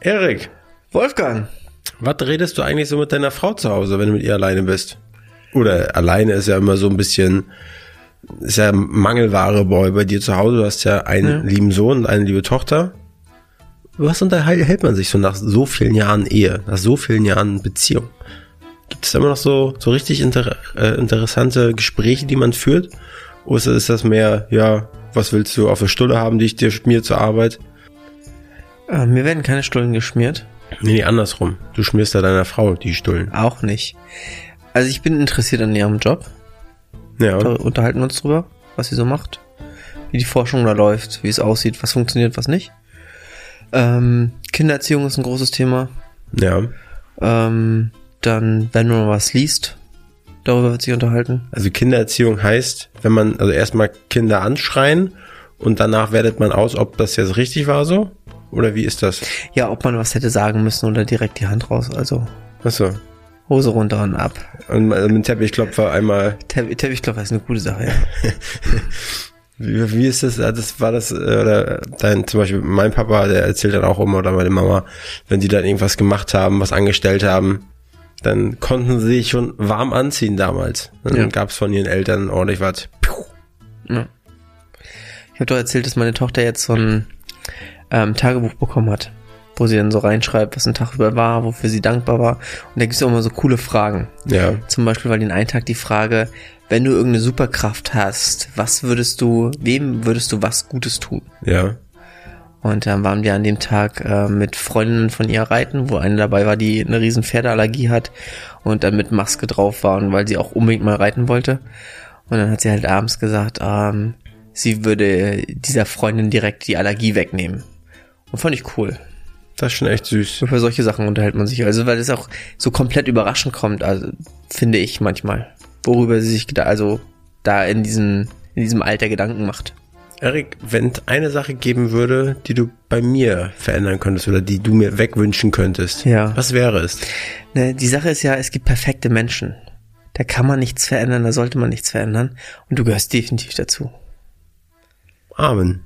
Erik, Wolfgang. was redest du eigentlich so mit deiner Frau zu Hause, wenn du mit ihr alleine bist? Oder alleine ist ja immer so ein bisschen, ist ja Mangelware Boy bei dir zu Hause. Du hast ja einen Ja. lieben Sohn und eine liebe Tochter. Was unterhält man sich so nach so vielen Jahren Ehe, nach so vielen Jahren Beziehung? Gibt es da immer noch so, so richtig inter äh, interessante Gespräche, die man führt? Oder ist das mehr, ja, was willst du auf der Stulle haben, die ich dir schmier zur Arbeit? Äh, mir werden keine Stullen geschmiert. Nee, nee, andersrum. Du schmierst ja deiner Frau die Stullen. Auch nicht. Also ich bin interessiert an ihrem Job. Ja. Da unterhalten wir uns drüber, was sie so macht. Wie die Forschung da läuft, wie es aussieht, was funktioniert, was nicht. Ähm, Kindererziehung ist ein großes Thema. Ja. Ähm, dann, wenn man was liest, darüber wird sich unterhalten. Also Kindererziehung heißt, wenn man, also erstmal Kinder anschreien und danach wertet man aus, ob das jetzt richtig war so? Oder wie ist das? Ja, ob man was hätte sagen müssen oder direkt die Hand raus. Also Achso. Hose runter und ab. Und mit dem Teppichklopfer einmal, Te Teppichklopfer ist eine gute Sache, ja. wie, wie ist das? Ja, Das war das, äh, oder dein, zum Beispiel mein Papa, der erzählt dann auch immer, oder meine Mama, wenn die dann irgendwas gemacht haben, was angestellt haben, dann konnten sie sich schon warm anziehen damals. Dann Ja. gab's von ihren Eltern ordentlich was. Ja. Ich habe doch erzählt, dass meine Tochter jetzt so ein ähm, Tagebuch bekommen hat, wo sie dann so reinschreibt, was ein Tag über war, wofür sie dankbar war. Und da gibt es auch immer so coole Fragen. Ja. Zum Beispiel war den einen Tag die Frage, wenn du irgendeine Superkraft hast, was würdest du, wem würdest du was Gutes tun? Ja. Und dann waren wir an dem Tag äh, mit Freundinnen von ihr reiten, wo eine dabei war, die eine riesen Pferdeallergie hat und dann mit Maske drauf war und weil sie auch unbedingt mal reiten wollte. Und dann hat sie halt abends gesagt, ähm, sie würde dieser Freundin direkt die Allergie wegnehmen. Und fand ich cool. Das ist schon echt süß. Über solche Sachen unterhält man sich. Also weil es auch so komplett überraschend kommt, also finde ich manchmal. Worüber sie sich da, also da in diesem, in diesem Alter Gedanken macht. Erik, wenn es eine Sache geben würde, die du bei mir verändern könntest oder die du mir wegwünschen könntest, Ja. was wäre es? Ne, die Sache ist ja, es gibt perfekte Menschen. Da kann man nichts verändern, da sollte man nichts verändern. Und du gehörst definitiv dazu. Amen.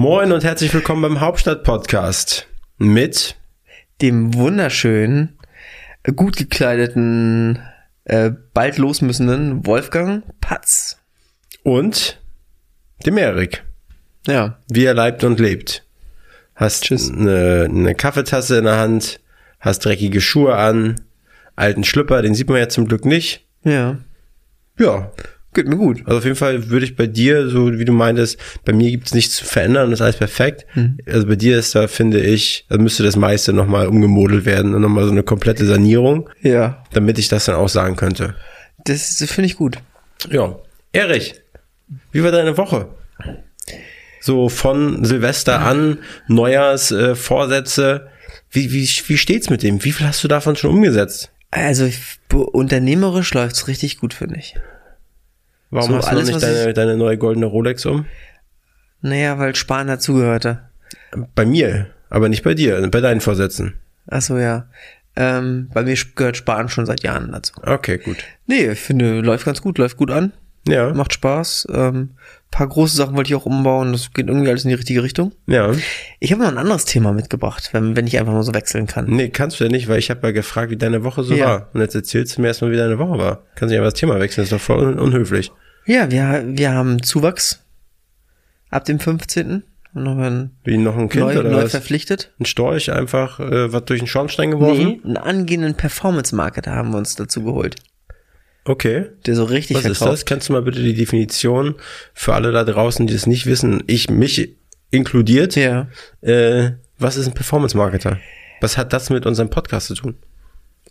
Moin und herzlich willkommen beim Hauptstadt-Podcast mit Dem wunderschönen, gut gekleideten, äh, bald losmüssenden Wolfgang Patz. und dem Erik. Ja, Wie er leibt und lebt. Hast. Eine, eine Kaffeetasse in der Hand, hast dreckige Schuhe an, alten Schlüpper, den sieht man ja zum Glück nicht. ja, Ja, geht mir gut. Also auf jeden Fall würde ich bei dir, so wie du meintest, bei mir gibt es nichts zu verändern, das ist alles perfekt. Also bei dir ist da, finde ich, da müsste das meiste nochmal umgemodelt werden und nochmal so eine komplette Sanierung, Ja, damit ich das dann auch sagen könnte. das finde ich gut. Ja. Erich, wie war deine Woche? So von Silvester an, Neujahrs, äh, Vorsätze. Wie, wie, wie steht's mit dem? Wie viel hast du davon schon umgesetzt? Also ich- unternehmerisch läuft's richtig gut, finde ich. Warum So, hast du alles, noch nicht deine, deine neue goldene Rolex um? Naja, weil Sparen dazugehörte. Bei mir, aber nicht bei dir, bei deinen Vorsätzen. Ach so, ja. Ähm, bei mir gehört Sparen schon seit Jahren dazu. Okay, gut. Nee, ich finde, läuft ganz gut, läuft gut an, Ja. macht Spaß. Ähm, paar große Sachen wollte ich auch umbauen, das geht irgendwie alles in die richtige Richtung. Ja. Ich habe noch ein anderes Thema mitgebracht, wenn, wenn ich einfach mal so wechseln kann. Nee, kannst du ja nicht, weil ich habe ja gefragt, wie deine Woche so Ja. war. Und jetzt erzählst du mir erstmal, wie deine Woche war. Kannst nicht einfach das Thema wechseln, das ist doch voll un unhöflich. Ja, wir, wir haben Zuwachs ab dem 15. Und noch ein Wie noch ein Kind neu, oder neu was? verpflichtet. Ein Storch einfach äh, was durch den Schornstein geworfen? Nee, einen angehenden Performance-Marketer haben wir uns dazu geholt, Okay. der so richtig Was ist verkauft. das? Kannst du mal bitte die Definition für alle da draußen, die das nicht wissen, ich mich inkludiert, Ja. äh, was ist ein Performance Marketer? Was hat das mit unserem Podcast zu tun?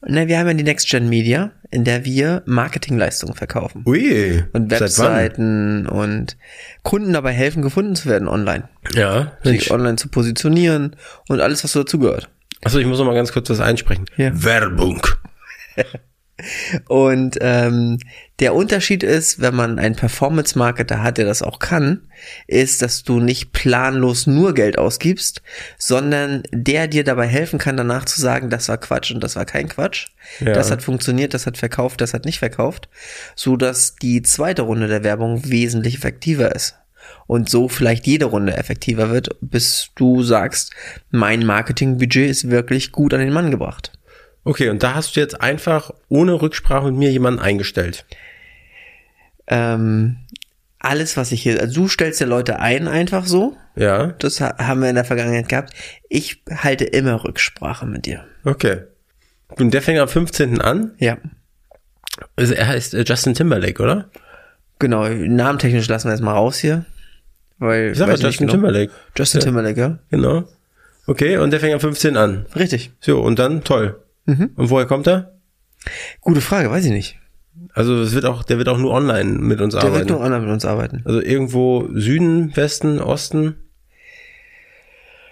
Na, wir haben ja die Next Gen Media, in der wir Marketingleistungen verkaufen. Ui. Und? Webseiten und Kunden dabei helfen, gefunden zu werden online. Ja. Sich online zu positionieren und alles, was so dazugehört. Achso, ich muss noch mal ganz kurz was einsprechen. Ja. Werbung. Und ähm, der Unterschied ist, wenn man einen Performance-Marketer hat, der das auch kann, ist, dass du nicht planlos nur Geld ausgibst, sondern der dir dabei helfen kann, danach zu sagen, das war Quatsch und das war kein Quatsch. Ja. Das hat funktioniert, das hat verkauft, das hat nicht verkauft, so dass die zweite Runde der Werbung wesentlich effektiver ist. Und so vielleicht jede Runde effektiver wird, bis du sagst, mein Marketingbudget ist wirklich gut an den Mann gebracht. Okay, und da hast du jetzt einfach ohne Rücksprache mit mir jemanden eingestellt. ähm, alles, was ich hier, also du stellst ja Leute ein einfach so. Ja. Das ha haben wir in der Vergangenheit gehabt. Ich halte immer Rücksprache mit dir. Okay. Und der fängt am 15. an. Ja. Also er heißt äh, Justin Timberlake, oder? Genau, namentechnisch lassen wir jetzt mal raus hier. Weil, Ich sag nicht Justin genau. Timberlake. Justin Ja. Timberlake, ja. Genau. Okay, und der fängt am 15 an. Richtig. So, und dann toll. Mhm. Und woher kommt er? Gute Frage, weiß ich nicht. Also es wird auch, der wird auch nur online mit uns Der wird arbeiten. nur online mit uns arbeiten. Also irgendwo Süden, Westen, Osten.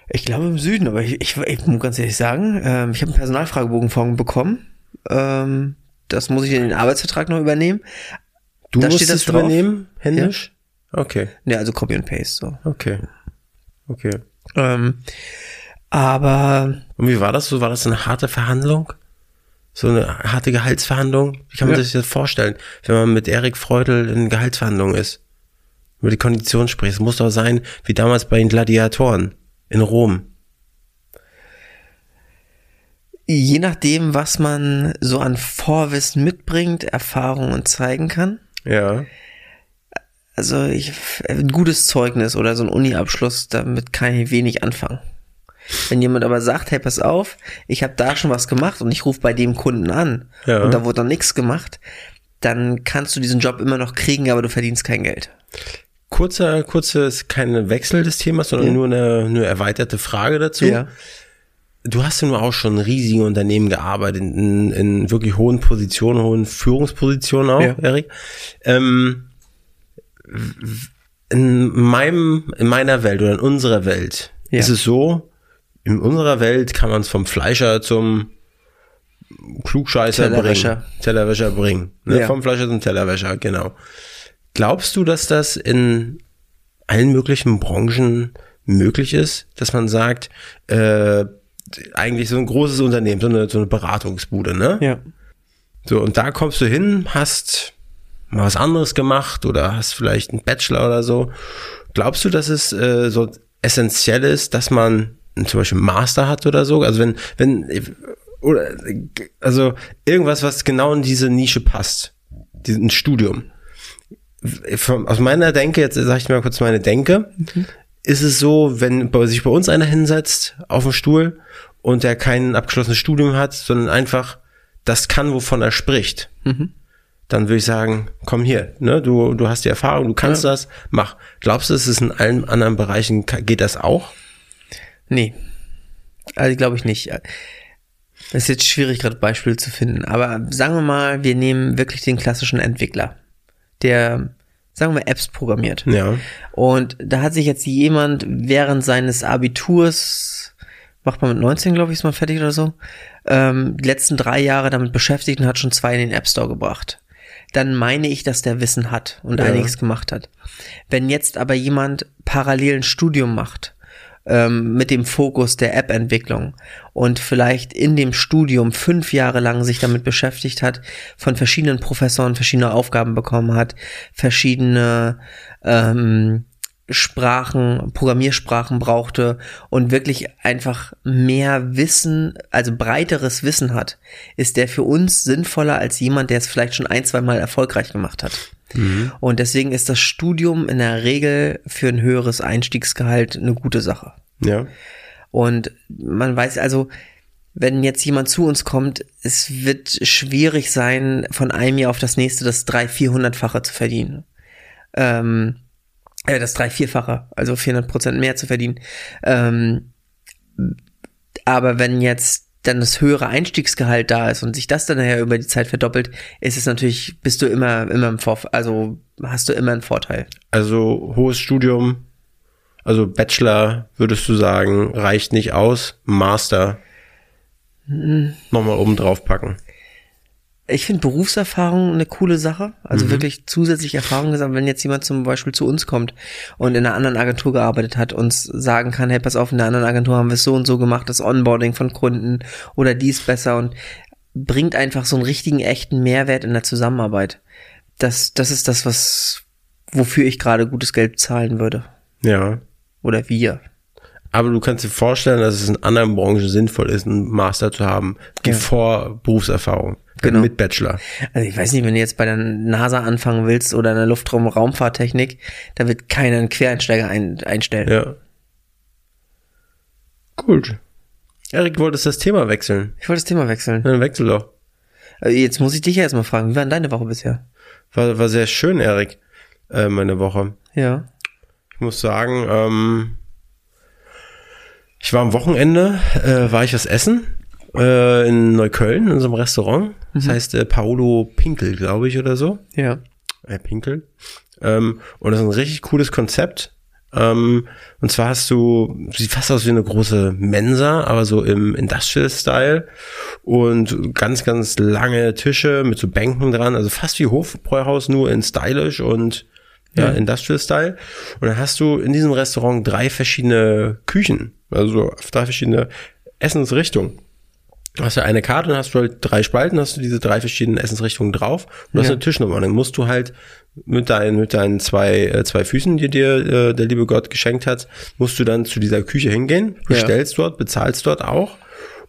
Ich glaube im Süden, aber ich, ich, ich muss ganz ehrlich sagen, ähm, ich habe einen Personalfragebogen von bekommen. Ähm, das muss ich in den Arbeitsvertrag noch übernehmen. Du Da musst das drauf. übernehmen, händisch? Okay, Ja, also Copy and Paste so. okay. Okay. Ähm, aber Und wie war das so? War das eine harte Verhandlung? So eine harte Gehaltsverhandlung? Wie kann man Ja. sich das vorstellen, wenn man mit Erik Freudel in Gehaltsverhandlungen ist? Über die Kondition spricht. Es muss doch sein, wie damals bei den Gladiatoren in Rom. Je nachdem, was man so an Vorwissen mitbringt, Erfahrung und zeigen kann. Ja. Also ich, ein gutes Zeugnis oder so ein Uni-Abschluss, damit kann ich wenig anfangen. Wenn jemand aber sagt, hey, pass auf, ich habe da schon was gemacht und ich rufe bei dem Kunden an Ja. und da wurde dann nichts gemacht, dann kannst du diesen Job immer noch kriegen, aber du verdienst kein Geld. Kurzer, kurzes, kein Wechsel des Themas, sondern Ja. nur eine, eine erweiterte Frage dazu. Du hast ja nur auch schon in riesigen Unternehmen gearbeitet, in, in wirklich hohen Positionen, hohen Führungspositionen auch, Ja. Erik. Ähm, in meinem, in meiner Welt oder in unserer Welt Ja. ist es so, in unserer Welt kann man es vom Fleischer zum Klugscheißer Tellerwäscher. bringen. Tellerwäscher bringen. Ne? Ja. Vom Fleischer zum Tellerwäscher, genau. Glaubst du, dass das in allen möglichen Branchen möglich ist, dass man sagt, äh, eigentlich so ein großes Unternehmen, so eine, so eine Beratungsbude, ne? Ja. So, und da kommst du hin, hast mal was anderes gemacht oder hast vielleicht einen Bachelor oder so. Glaubst du, dass es äh, so essentiell ist, dass man zum Beispiel Master hat oder so? Also wenn, wenn, oder, also irgendwas, was genau in diese Nische passt. Diesen Studium. Von, aus meiner Denke, jetzt sage ich mal kurz meine Denke, ist es so, wenn bei- sich bei uns einer hinsetzt auf dem Stuhl und der kein abgeschlossenes Studium hat, sondern einfach das kann, wovon er spricht, dann würde ich sagen, komm hier, ne, du, du hast die Erfahrung, du kannst das, mach. Glaubst du, es ist in allen anderen Bereichen, geht das auch? Nee. Also glaube ich nicht. Es ist jetzt schwierig, gerade Beispiele zu finden. Aber sagen wir mal, wir nehmen wirklich den klassischen Entwickler, der, sagen wir, Apps programmiert. Ja. Und da hat sich jetzt jemand während seines Abiturs, macht man mit 19, glaube ich, ist man fertig oder so, ähm, die letzten drei Jahre damit beschäftigt und hat schon zwei in den App Store gebracht. Dann meine ich, dass der Wissen hat und Ja. einiges gemacht hat. Wenn jetzt aber jemand parallel ein Studium macht, ähm, mit dem Fokus der App-Entwicklung und vielleicht in dem Studium fünf Jahre lang sich damit beschäftigt hat, von verschiedenen Professoren verschiedene Aufgaben bekommen hat, verschiedene ähm, Sprachen, Programmiersprachen brauchte und wirklich einfach mehr Wissen, also breiteres Wissen hat, ist der für uns sinnvoller als jemand, der es vielleicht schon ein, zwei Mal erfolgreich gemacht hat. Und deswegen ist das Studium in der Regel für ein höheres Einstiegsgehalt eine gute Sache. Ja. Und man weiß also, wenn jetzt jemand zu uns kommt, es wird schwierig sein, von einem Jahr auf das nächste das drei, vierhundertfache zu verdienen. Ähm, äh, das drei, vierfache, also 400 Prozent mehr zu verdienen. Ähm, aber wenn jetzt dann das höhere Einstiegsgehalt da ist und sich das dann nachher über die Zeit verdoppelt, ist es natürlich, bist du immer, immer im Vorteil, also hast du immer einen Vorteil. Also hohes Studium, also Bachelor, würdest du sagen, reicht nicht aus, Master Hm. nochmal oben drauf packen. Ich finde Berufserfahrung eine coole Sache. Also wirklich zusätzlich Erfahrung gesammelt, wenn jetzt jemand zum Beispiel zu uns kommt und in einer anderen Agentur gearbeitet hat, uns sagen kann, hey, pass auf, in der anderen Agentur haben wir es so und so gemacht, das Onboarding von Kunden oder dies besser und bringt einfach so einen richtigen, echten Mehrwert in der Zusammenarbeit. Das, das ist das, was, wofür ich gerade gutes Geld zahlen würde. Ja. Oder wir. Aber du kannst dir vorstellen, dass es in anderen Branchen sinnvoll ist, einen Master zu haben, Ja. vor Berufserfahrung. Genau. Mit Bachelor. Also ich weiß nicht, wenn du jetzt bei der NASA anfangen willst oder in der Luftraum-Raumfahrttechnik, da wird keiner einen Quereinsteiger ein, einstellen. Ja. Gut. Erik, wolltest das Thema wechseln? Ich wollte das Thema wechseln. Dann wechsel doch. Äh, Jetzt muss ich dich ja erstmal fragen, wie war denn deine Woche bisher? War, war sehr schön, Erik, äh, meine Woche. Ja. Ich muss sagen, ähm, ich war am Wochenende, äh, war ich was essen äh, in Neukölln in unserem Restaurant. Das heißt äh, Paolo Pinkel, glaube ich, oder so. Ja. äh, Pinkel. Ähm, und das ist ein richtig cooles Konzept. Ähm, und zwar hast du, sieht fast aus wie eine große Mensa, aber so im Industrial Style und ganz, ganz lange Tische mit so Bänken dran, also fast wie Hofbräuhaus, nur in stylish und ja, Ja. Industrial Style. Und dann hast du in diesem Restaurant drei verschiedene Küchen, also drei verschiedene Essensrichtungen. Du hast ja eine Karte, dann hast du halt drei Spalten, hast du diese drei verschiedenen Essensrichtungen drauf und du hast Ja. eine Tischnummer. Dann musst du halt mit deinen, mit deinen zwei, äh, zwei Füßen, die dir äh, der liebe Gott geschenkt hat, musst du dann zu dieser Küche hingehen, bestellst dort, bezahlst dort auch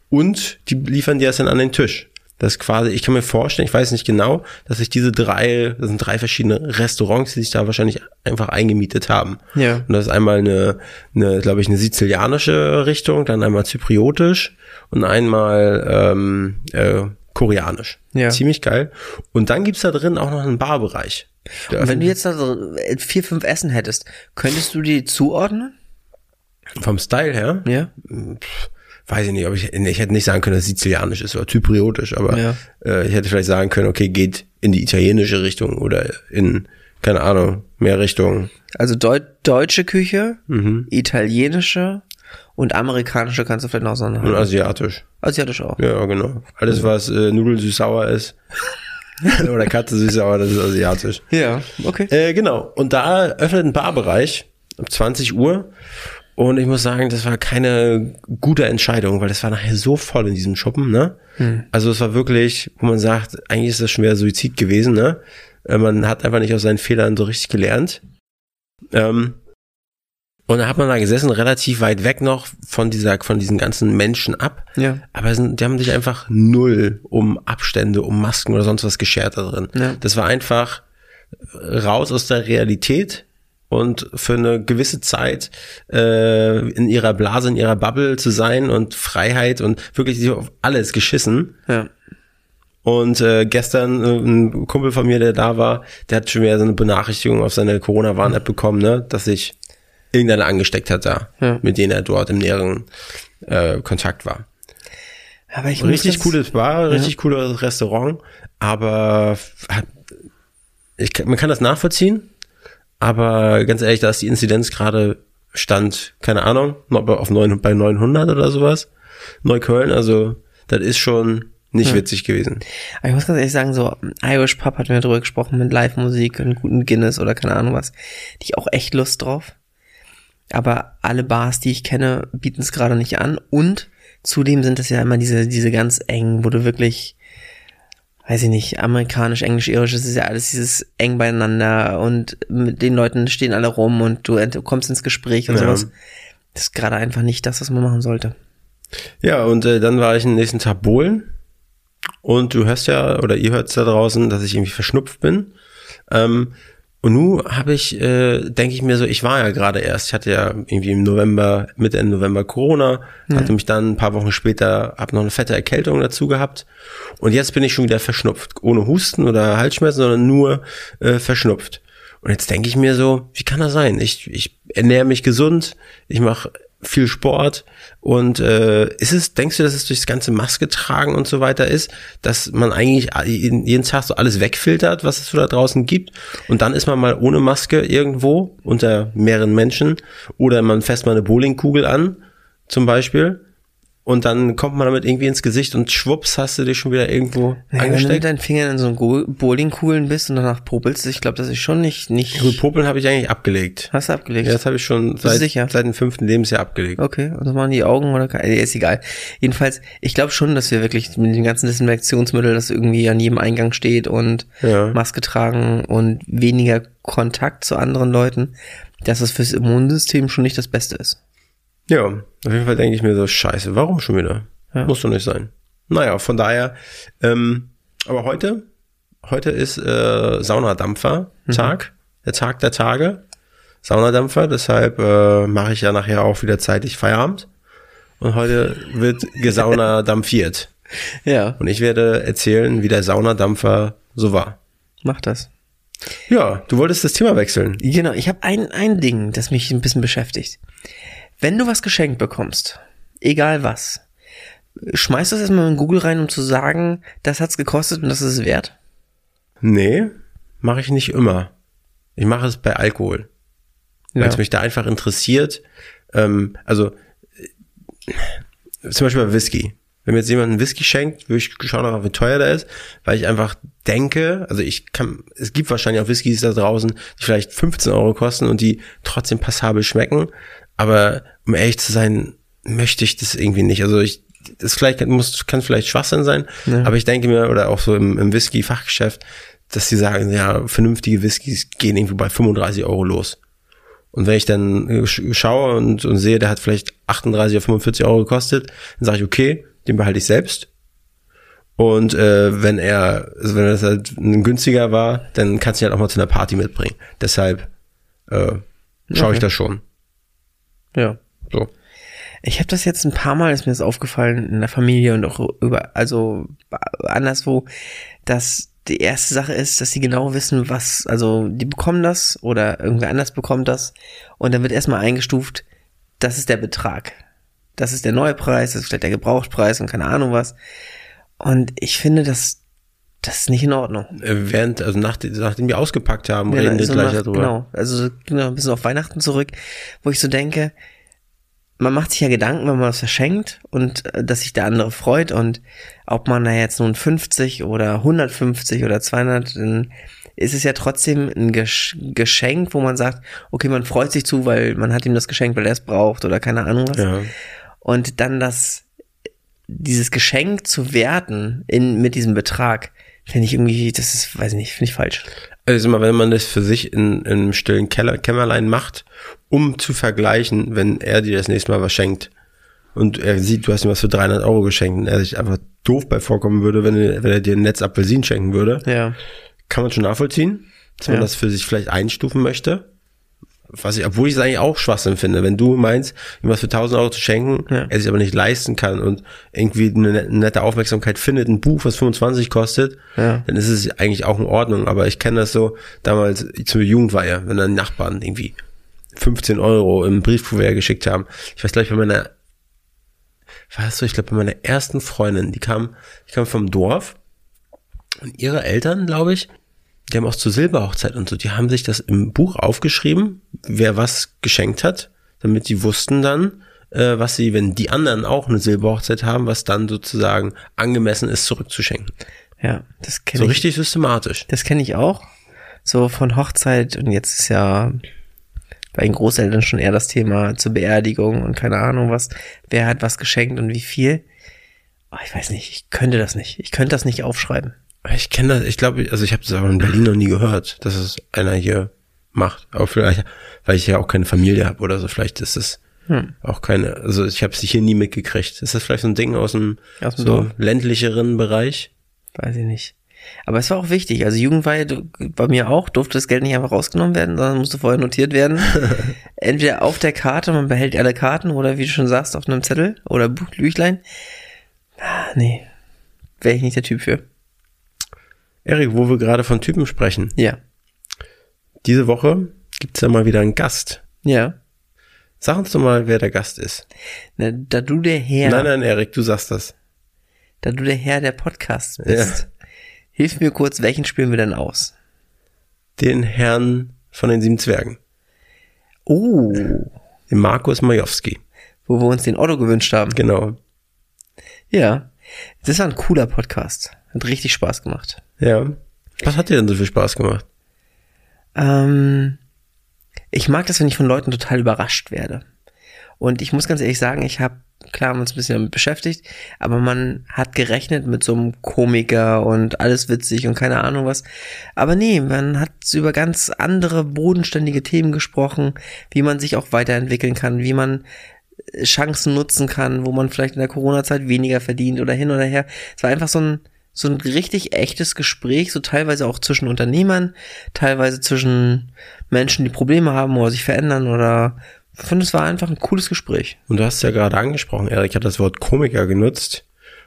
und die liefern dir das dann an den Tisch. Das ist quasi, ich kann mir vorstellen, ich weiß nicht genau, dass sich diese drei, das sind drei verschiedene Restaurants, die sich da wahrscheinlich einfach eingemietet haben. Ja. Und das ist einmal eine, eine glaube ich, eine sizilianische Richtung, dann einmal zypriotisch und einmal ähm, äh, koreanisch. Ja. Ziemlich geil. Und dann gibt's da drin auch noch einen Barbereich. Und wenn du jetzt da so äh, vier, fünf Essen hättest, könntest du die zuordnen? vom Style her, Ja. Weiß ich nicht, ob ich, ich hätte nicht sagen können, dass es sizilianisch ist oder zypriotisch, aber Ja. äh, ich hätte vielleicht sagen können, okay, geht in die italienische Richtung oder in, keine Ahnung, mehr Richtung. Also Deu deutsche Küche, Mhm. italienische und amerikanische kannst du vielleicht noch Und auseinanderhalten. asiatisch. Asiatisch auch. Ja, genau. Alles, was äh, Nudel süß-sauer ist. oder Katze süß-sauer, das ist asiatisch. Ja, okay. Äh, genau. Und da öffnet ein Barbereich ab 20 Uhr. Und ich muss sagen, das war keine gute Entscheidung, weil das war nachher so voll in diesem Schuppen, ne? Also es war wirklich, wo man sagt, eigentlich ist das schon wieder Suizid gewesen, ne? Äh, Man hat einfach nicht aus seinen Fehlern so richtig gelernt. Ähm, und da hat man da gesessen, relativ weit weg noch von dieser, von diesen ganzen Menschen ab. Ja. Aber sind, die haben sich einfach null um Abstände, um Masken oder sonst was geschert da drin. Ja. Das war einfach raus aus der Realität und für eine gewisse Zeit äh, in ihrer Blase, in ihrer Bubble zu sein und Freiheit und wirklich sich auf alles geschissen. Ja. Und äh, gestern äh, ein Kumpel von mir, der da war, der hat schon wieder so eine Benachrichtigung auf seine Corona-Warn-App bekommen, ne, dass sich irgendeiner angesteckt hat da, Ja. mit denen er dort im näheren äh, Kontakt war. Aber ich Richtig jetzt- cooles Bar, richtig cooles Restaurant, aber hat- ich, man kann das nachvollziehen, aber ganz ehrlich, da ist die Inzidenz gerade stand, keine Ahnung, auf neun, bei 900 oder sowas, Neukölln, also das ist schon nicht witzig gewesen. Aber ich muss ganz ehrlich sagen, so Irish Pub hatten wir drüber gesprochen mit Live-Musik und guten Guinness oder keine Ahnung was. Die ich auch echt Lust drauf. Aber alle Bars, die ich kenne, bieten es gerade nicht an. Und zudem sind es ja immer diese, diese ganz engen, wo du wirklich, weiß ich nicht, amerikanisch, englisch, irisch, es ist ja alles dieses eng beieinander und mit den Leuten stehen alle rum und du kommst ins Gespräch und Ja. sowas. Das ist gerade einfach nicht das, was man machen sollte. Ja, und äh, dann war ich am nächsten Tag bowlen und du hörst ja, oder ihr hört da draußen, dass ich irgendwie verschnupft bin. Ähm, und nun habe ich, äh, denke ich mir so, ich war ja gerade erst, ich hatte ja irgendwie im November, Mitte Ende November Corona, hatte mich dann ein paar Wochen später, habe noch eine fette Erkältung dazu gehabt und jetzt bin ich schon wieder verschnupft, ohne Husten oder Halsschmerzen, sondern nur äh, verschnupft. Und jetzt denke ich mir so, wie kann das sein? Ich, ich ernähre mich gesund, ich mache viel Sport und äh, ist es, denkst du, dass es durchs ganze Maske tragen und so weiter ist, dass man eigentlich jeden Tag so alles wegfiltert, was es so da draußen gibt und dann ist man mal ohne Maske irgendwo unter mehreren Menschen oder man fässt mal eine Bowlingkugel an, zum Beispiel und dann kommt man damit irgendwie ins Gesicht und schwupps hast du dich schon wieder irgendwo Ja, wenn du mit deinen Fingern in so einem Go- Bowlingkugeln bist und danach popelst, ich glaube, das ist schon nicht, nicht, Gut, Popeln habe ich eigentlich abgelegt. hast du abgelegt? Ja, das habe ich schon seit, sicher? seit dem fünften Lebensjahr abgelegt. Okay, und das machen die Augen oder nee, ist egal. Jedenfalls, ich glaube schon, dass wir wirklich mit den ganzen Desinfektionsmitteln, das irgendwie an jedem Eingang steht und Ja. Maske tragen und weniger Kontakt zu anderen Leuten, dass es fürs Immunsystem schon nicht das Beste ist. Ja, auf jeden Fall denke ich mir so, scheiße, warum schon wieder? Ja. Muss doch nicht sein. Naja, von daher, ähm, aber heute, heute ist äh, Saunadampfer-Tag, der Tag der Tage. Saunadampfer, deshalb äh, mache ich ja nachher auch wieder zeitig Feierabend. Und heute wird gesaunadampfiert. Ja, Und ich werde erzählen, wie der Saunadampfer so war. mach das. Ja, du wolltest das Thema wechseln. Genau, ich habe ein, ein Ding, das mich ein bisschen beschäftigt. Wenn du was geschenkt bekommst, egal was, schmeißt du das erstmal in Google rein, um zu sagen, das hat's gekostet und das ist es wert? Nee, mache ich nicht immer. Ich mache es bei Alkohol. weil Ja. es mich da einfach interessiert. Ähm, also äh, zum Beispiel bei Whisky. Wenn mir jetzt jemand einen Whisky schenkt, würde ich schauen, auch, wie teuer der ist, weil ich einfach denke, also ich kann, es gibt wahrscheinlich auch Whiskys da draußen, die vielleicht 15 Euro kosten und die trotzdem passabel schmecken, aber um ehrlich zu sein, möchte ich das irgendwie nicht. Also ich, das vielleicht muss, kann vielleicht Schwachsinn sein, aber ich denke mir, oder auch so im, im Whisky-Fachgeschäft, dass die sagen, ja, vernünftige Whiskys gehen irgendwie bei 35 Euro los. Und wenn ich dann sch- schaue und, und sehe, der hat vielleicht 38 oder 45 Euro gekostet, dann sage ich, okay, den behalte ich selbst. Und äh, wenn er, also wenn das halt ein günstiger war, dann kannst du ihn halt auch mal zu einer Party mitbringen. Deshalb äh, schaue ich Okay. das schon. Ja. So. Ich habe das jetzt ein paar Mal, ist mir das aufgefallen in der Familie und auch über, also anderswo, dass die erste Sache ist, dass sie genau wissen, was, also die bekommen das oder irgendwer anders bekommt das und dann wird erstmal eingestuft, das ist der Betrag. Das ist der neue Preis, das ist vielleicht der Gebrauchtpreis und keine Ahnung was. Und ich finde, das, das ist nicht in Ordnung. Äh, während, also nach, nachdem wir ausgepackt haben, reden wir gleich nach- darüber. Genau, also genau, ein bisschen auf Weihnachten zurück, wo ich so denke, man macht sich ja Gedanken, wenn man was verschenkt und äh, dass sich der andere freut und ob man da jetzt nun 50 oder 150 oder 200, dann ist es ja trotzdem ein Gesch Geschenk, wo man sagt, okay, man freut sich zu, weil man hat ihm das geschenkt, weil er es braucht oder keine Ahnung was. Ja. Und dann das, dieses Geschenk zu werten in, mit diesem Betrag, finde ich irgendwie, das ist, weiß ich nicht, finde ich falsch. Also immer, wenn man das für sich in, in einem stillen Keller, Kämmerlein macht, um zu vergleichen, wenn er dir das nächste Mal was schenkt und er sieht, du hast ihm was für 300 Euro geschenkt und er sich einfach doof bei vorkommen würde, wenn, er- wenn er dir ein Netz Apfelsinen schenken würde, Ja. kann man schon nachvollziehen, dass man Ja. das für sich vielleicht einstufen möchte. Was ich, obwohl ich es eigentlich auch Schwachsinn finde. Wenn du meinst, ihm was für 1000 Euro zu schenken, Ja. er sich aber nicht leisten kann und irgendwie eine net- nette Aufmerksamkeit findet, ein Buch, was 25 kostet, Ja. dann ist es eigentlich auch in Ordnung. Aber ich kenne das so, damals zur Jugendweihe, wenn dann Nachbarn irgendwie 15 Euro im Briefkuvert geschickt haben. Ich weiß gleich bei meiner, weißt du, ich glaube bei meiner ersten Freundin, die kam, die kam vom Dorf und ihre Eltern, glaube ich, die haben auch zur Silberhochzeit und so, die haben sich das im Buch aufgeschrieben, wer was geschenkt hat, damit die wussten dann, äh, was sie, wenn die anderen auch eine Silberhochzeit haben, was dann sozusagen angemessen ist, zurückzuschenken. Ja, das kenne So ich. richtig systematisch. Das kenne ich auch. So von Hochzeit und jetzt ist ja bei den Großeltern schon eher das Thema zur Beerdigung und keine Ahnung was. Wer hat was geschenkt und wie viel? Oh, ich weiß nicht, ich könnte das nicht. Ich könnte das nicht aufschreiben. Ich kenne das, ich glaube, also ich habe das aber in Berlin noch nie gehört, dass es einer hier macht. Aber vielleicht, weil ich ja auch keine Familie habe oder so, vielleicht ist es Hm. auch keine, also ich habe es hier nie mitgekriegt. Ist das vielleicht so ein Ding aus dem, Aus dem so Dorf. ländlicheren Bereich? Weiß ich nicht. Aber es war auch wichtig. Also Jugendweihe, bei mir auch, durfte das Geld nicht einfach rausgenommen werden, sondern musste vorher notiert werden. Entweder auf der Karte, man behält alle Karten, oder wie du schon sagst, auf einem Zettel oder Buch, Büchlein. Ah, nee, wäre ich nicht der Typ für. Erik, wo wir gerade von Typen sprechen. Ja, Diese Woche gibt's ja mal wieder einen Gast. ja, Sag uns doch mal, wer der Gast ist. Na, da du der Herr, Nein, nein, Erik, du sagst das. da du der Herr der Podcasts bist, hilf mir kurz, welchen spielen wir denn aus? Den Herrn von den sieben Zwergen. Oh, Den Markus Majowski. wo wir uns den Otto gewünscht haben. Genau. Ja, das war ein cooler Podcast. Hat richtig Spaß gemacht. Ja. Was hat dir denn so viel Spaß gemacht? Ähm, ich mag das, wenn ich von Leuten total überrascht werde. Und ich muss ganz ehrlich sagen, ich habe, klar, uns ein bisschen damit beschäftigt, aber man hat gerechnet mit so einem Komiker und alles witzig und keine Ahnung was. Aber nee, man hat über ganz andere bodenständige Themen gesprochen, wie man sich auch weiterentwickeln kann, wie man äh, Chancen nutzen kann, wo man vielleicht in der Corona-Zeit weniger verdient oder hin oder her. Es war einfach so ein, so ein richtig echtes Gespräch, so teilweise auch zwischen Unternehmern, teilweise zwischen Menschen, die Probleme haben oder sich verändern oder ich finde, es war einfach ein cooles Gespräch. Und du hast ja gerade angesprochen, Erik hat das Wort Komiker genutzt.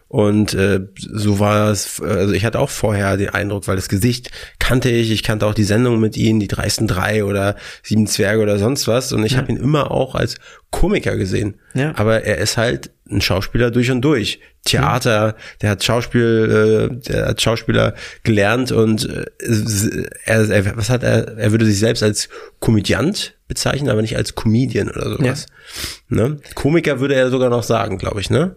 Und äh, so war es, also ich hatte auch vorher den Eindruck, weil das Gesicht kannte ich, ich kannte auch die Sendung mit ihnen, die dreisten drei oder sieben Zwerge oder sonst was. Und ich habe ihn immer auch als Komiker gesehen. Ja. Aber er ist halt ein Schauspieler durch und durch. Theater, der hat Schauspiel, äh, der hat Schauspieler gelernt und äh, er, er, was hat er, er würde sich selbst als Komödiant bezeichnen, aber nicht als Comedian oder sowas. Ne? Komiker würde er sogar noch sagen, glaube ich, ne?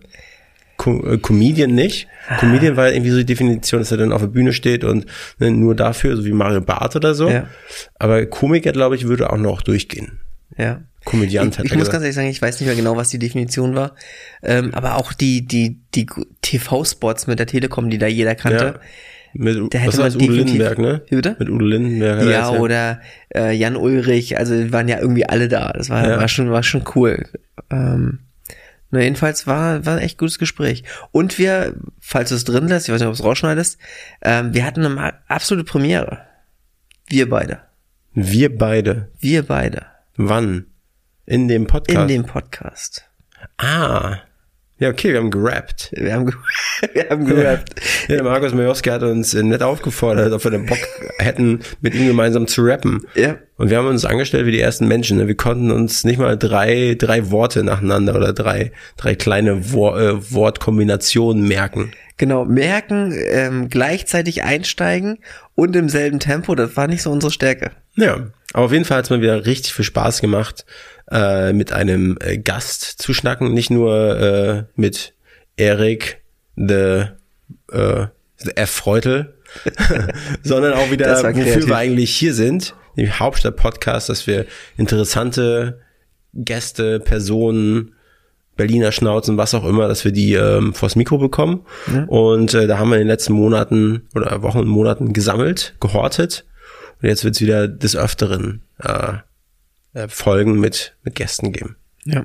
Co äh, Comedian nicht. Comedian war irgendwie so die Definition, dass er dann auf der Bühne steht und ne, nur dafür, so wie Mario Barth oder so. Ja. Aber Komiker, glaube ich, würde auch noch durchgehen. Ja. Komödiant Ich, hat ich er muss ganz ehrlich sagen, ich weiß nicht mehr genau, was die Definition war. Ähm, aber auch die, die, die TV-Spots mit der Telekom, die da jeder kannte. Ja. Mit, Da hätte was man Udo Lindenberg, ne? Wie bitte? Mit Udo Lindenberg. er Ja, oder äh, Jan Ulrich, also waren ja irgendwie alle da. Das war, Ja. war schon, war schon cool. Ähm, na, jedenfalls war, war ein echt gutes Gespräch. Und wir, falls du es drin lässt, ich weiß nicht, ob du es rausschneidest, ähm, wir hatten eine absolute Premiere. Wir beide. Wir beide. Wir beide. Wann? In dem In Podcast? dem Podcast. ah. Ja, okay, wir haben gerappt. Wir haben, wir haben gerappt. Ja, der Markus Majowski hat uns äh, nett aufgefordert, ob wir den Bock hätten, mit ihm gemeinsam zu rappen. Ja. Und wir haben uns angestellt wie die ersten Menschen. ne? Wir konnten uns nicht mal drei, drei Worte nacheinander oder drei, drei kleine Wor äh, Wortkombinationen merken. Genau, merken, ähm, gleichzeitig einsteigen und im selben Tempo, das war nicht so unsere Stärke. Ja, aber auf jeden Fall hat es mir wieder richtig viel Spaß gemacht, äh, mit einem äh, Gast zu schnacken. Nicht nur äh, mit Erik, the, äh, the Erfreutel, sondern auch wieder, wofür kreativ. wir eigentlich hier sind, dem Hauptstadt-Podcast, dass wir interessante Gäste, Personen, Berliner Schnauzen, was auch immer, dass wir die ähm, vors Mikro bekommen. Und äh, da haben wir in den letzten Monaten oder Wochen und Monaten gesammelt, gehortet. Und jetzt wird es wieder des Öfteren äh, äh, Folgen mit, mit Gästen geben. Ja.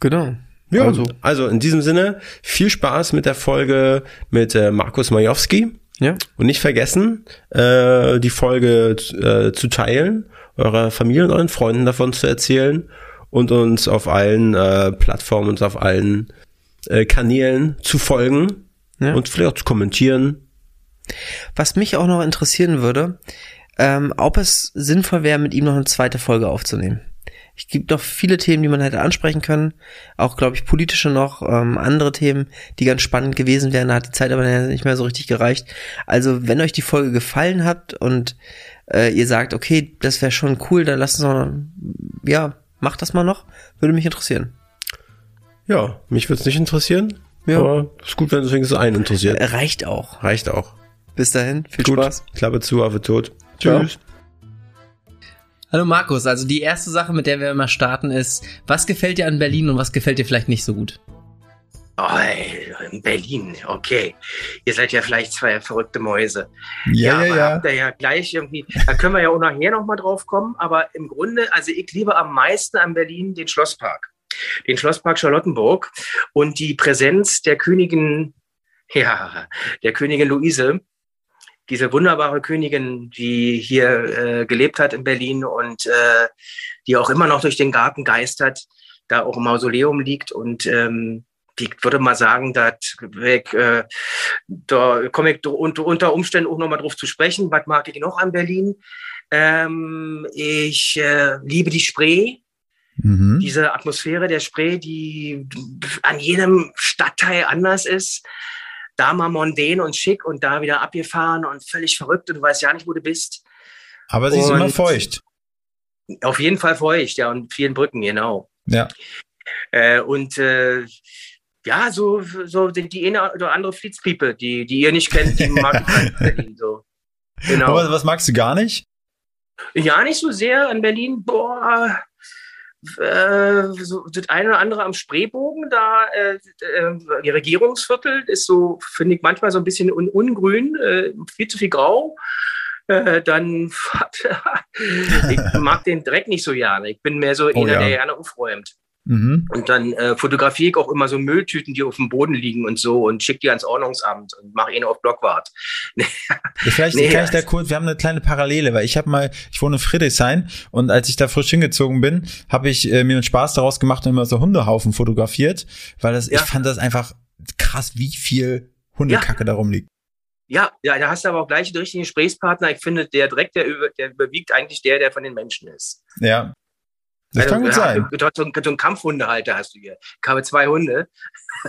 Genau. Ja, Also, also, in diesem Sinne, viel Spaß mit der Folge mit äh, Markus Majowski. ja. Und nicht vergessen, äh, die Folge äh, zu teilen, eurer Familie und euren Freunden davon zu erzählen und uns auf allen äh, Plattformen und auf allen äh, Kanälen zu folgen Ja. und vielleicht auch zu kommentieren. Was mich auch noch interessieren würde, ähm, ob es sinnvoll wäre, mit ihm noch eine zweite Folge aufzunehmen. Es gibt noch viele Themen, die man hätte ansprechen können. Auch, glaube ich, politische noch, ähm, andere Themen, die ganz spannend gewesen wären. Da hat die Zeit aber nicht mehr so richtig gereicht. Also, wenn euch die Folge gefallen hat und äh, ihr sagt, okay, das wäre schon cool, dann lasst uns noch, ja, macht das mal noch. Würde mich interessieren. Ja, mich würde es nicht interessieren. Ja. Aber ist gut, wenn es wenigstens einen interessiert. Reicht auch. Reicht auch. Bis dahin, viel Gut, Spaß. Klappe zu, Affe tot. Tschüss. Hallo Markus, also die erste Sache, mit der wir immer starten, ist, was gefällt dir an Berlin und was gefällt dir vielleicht nicht so gut? Oh, in Berlin, okay. Ihr seid ja vielleicht zwei verrückte Mäuse. Ja, aber ja, ja. habt ihr ja gleich irgendwie, da können wir ja auch nachher nochmal drauf kommen, aber im Grunde, also ich liebe am meisten an Berlin den Schlosspark. Den Schlosspark Charlottenburg und die Präsenz der Königin, ja, der Königin Luise, diese wunderbare Königin, die hier äh, gelebt hat in Berlin und äh, die auch immer noch durch den Garten geistert, da auch im Mausoleum liegt und ähm, ich würde mal sagen, ich, äh, da komme ich unter, unter Umständen auch nochmal drauf zu sprechen. Was mag ich noch an Berlin? Ähm, ich äh, liebe die Spree. Mhm. Diese Atmosphäre der Spree, die an jedem Stadtteil anders ist. Da mal mondän und schick und da wieder abgefahren und völlig verrückt und du weißt ja nicht, wo du bist. Aber sie ist immer feucht. Auf jeden Fall feucht, ja, und vielen Brücken, genau. Ja. Äh, und äh, ja, so, so die, die eine oder andere Fleets-People, die, die ihr nicht kennt, die mag ich Berlin so. Genau. Aber was magst du gar nicht? Ja, nicht so sehr in Berlin. Boah, äh, so das eine oder andere am Spreebogen, da äh, äh, die Regierungsviertel ist so, finde ich manchmal so ein bisschen un ungrün, äh, viel zu viel grau. Äh, dann ich mag den Dreck nicht so gerne. Ich bin mehr so oh, einer, ja. der gerne aufräumt. Mhm. Und dann äh, fotografiere ich auch immer so Mülltüten, die auf dem Boden liegen und so und schicke die ans Ordnungsamt und mache ihn auf Blockwart. Vielleicht nee, kann ich da kurz, wir haben eine kleine Parallele, weil ich habe mal, ich wohne in Friedrichshain und als ich da frisch hingezogen bin, habe ich äh, mir einen Spaß daraus gemacht und immer so Hundehaufen fotografiert, weil das, ja. ich fand das einfach krass, wie viel Hundekacke ja. da rumliegt. Ja, ja, da hast du aber auch gleich den richtigen Gesprächspartner. Ich finde, der Dreck, der, über, der überwiegt eigentlich der, der von den Menschen ist. Ja, das also, kann gut sein. Du, so, einen, so einen Kampfhundehalter hast du hier. Ich habe zwei Hunde.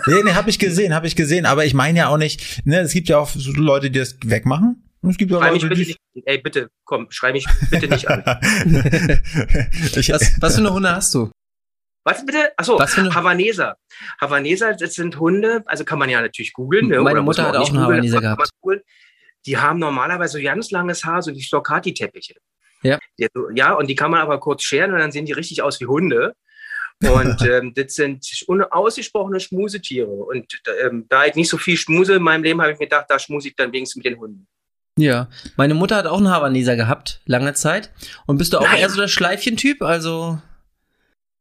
Nee, nee, habe ich gesehen, habe ich gesehen. Aber ich meine ja auch nicht, ne, es gibt ja auch so Leute, die das wegmachen. Und es gibt auch Leute, bitte nicht, ey, bitte, komm, schrei mich bitte nicht an. ich, was, was für eine Hunde hast du? Was bitte? Achso, was für? Havaneser. Havaneser, das sind Hunde, also kann man ja natürlich googeln. Ne, Meine Mutter hat auch einen Havaneser gehabt. Die haben normalerweise so ganz langes Haar, so wie Stoccati-Teppiche. Ja. Ja, und die kann man aber kurz scheren und dann sehen die richtig aus wie Hunde. Und ähm, das sind ausgesprochene Schmusetiere. Und ähm, da ich nicht so viel schmuse in meinem Leben, habe ich mir gedacht, da schmuse ich dann wenigstens mit den Hunden. Ja, meine Mutter hat auch einen Havaneser gehabt, lange Zeit. Und bist du auch Nein. eher so der Schleifchen-Typ? Also.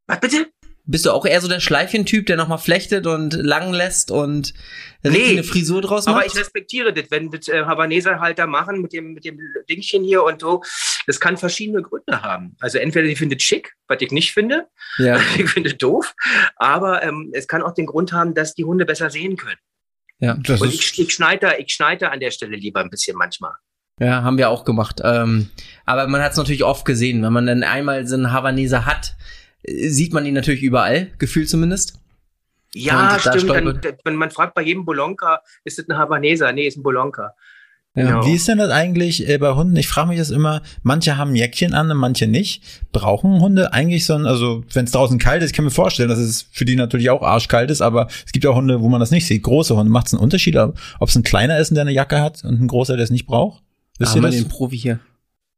Was bitte? Bist du auch eher so der Schleifchen-Typ, der nochmal flechtet und lang lässt und nee, eine Frisur draus macht? Aber ich respektiere das, wenn das äh, Havaneser halt da machen mit dem, mit dem Dingchen hier und so. Das kann verschiedene Gründe haben. Also entweder die findet schick, was ich nicht finde. Ja. ich finde doof. Aber ähm, es kann auch den Grund haben, dass die Hunde besser sehen können. Ja, das und ich, ich schneide ich schneide an der Stelle lieber ein bisschen manchmal. Ja, haben wir auch gemacht. Ähm, aber man hat es natürlich oft gesehen, wenn man dann einmal so einen Havaneser hat, sieht man ihn natürlich überall, gefühlt zumindest. Ja, stimmt. Dann, wenn man fragt bei jedem Bolonka, ist es ein Havaneser? Nee, ist ein Bolonka. Ja. Genau. Wie ist denn das eigentlich äh, bei Hunden? Ich frage mich das immer, manche haben Jäckchen an und manche nicht. Brauchen Hunde eigentlich so ein, also wenn es draußen kalt ist, ich kann mir vorstellen, dass es für die natürlich auch arschkalt ist, aber es gibt auch Hunde, wo man das nicht sieht. Große Hunde, macht es einen Unterschied, ob es ein kleiner ist, der eine Jacke hat und ein großer, der es nicht braucht? Wisst ihr das? den Profi hier.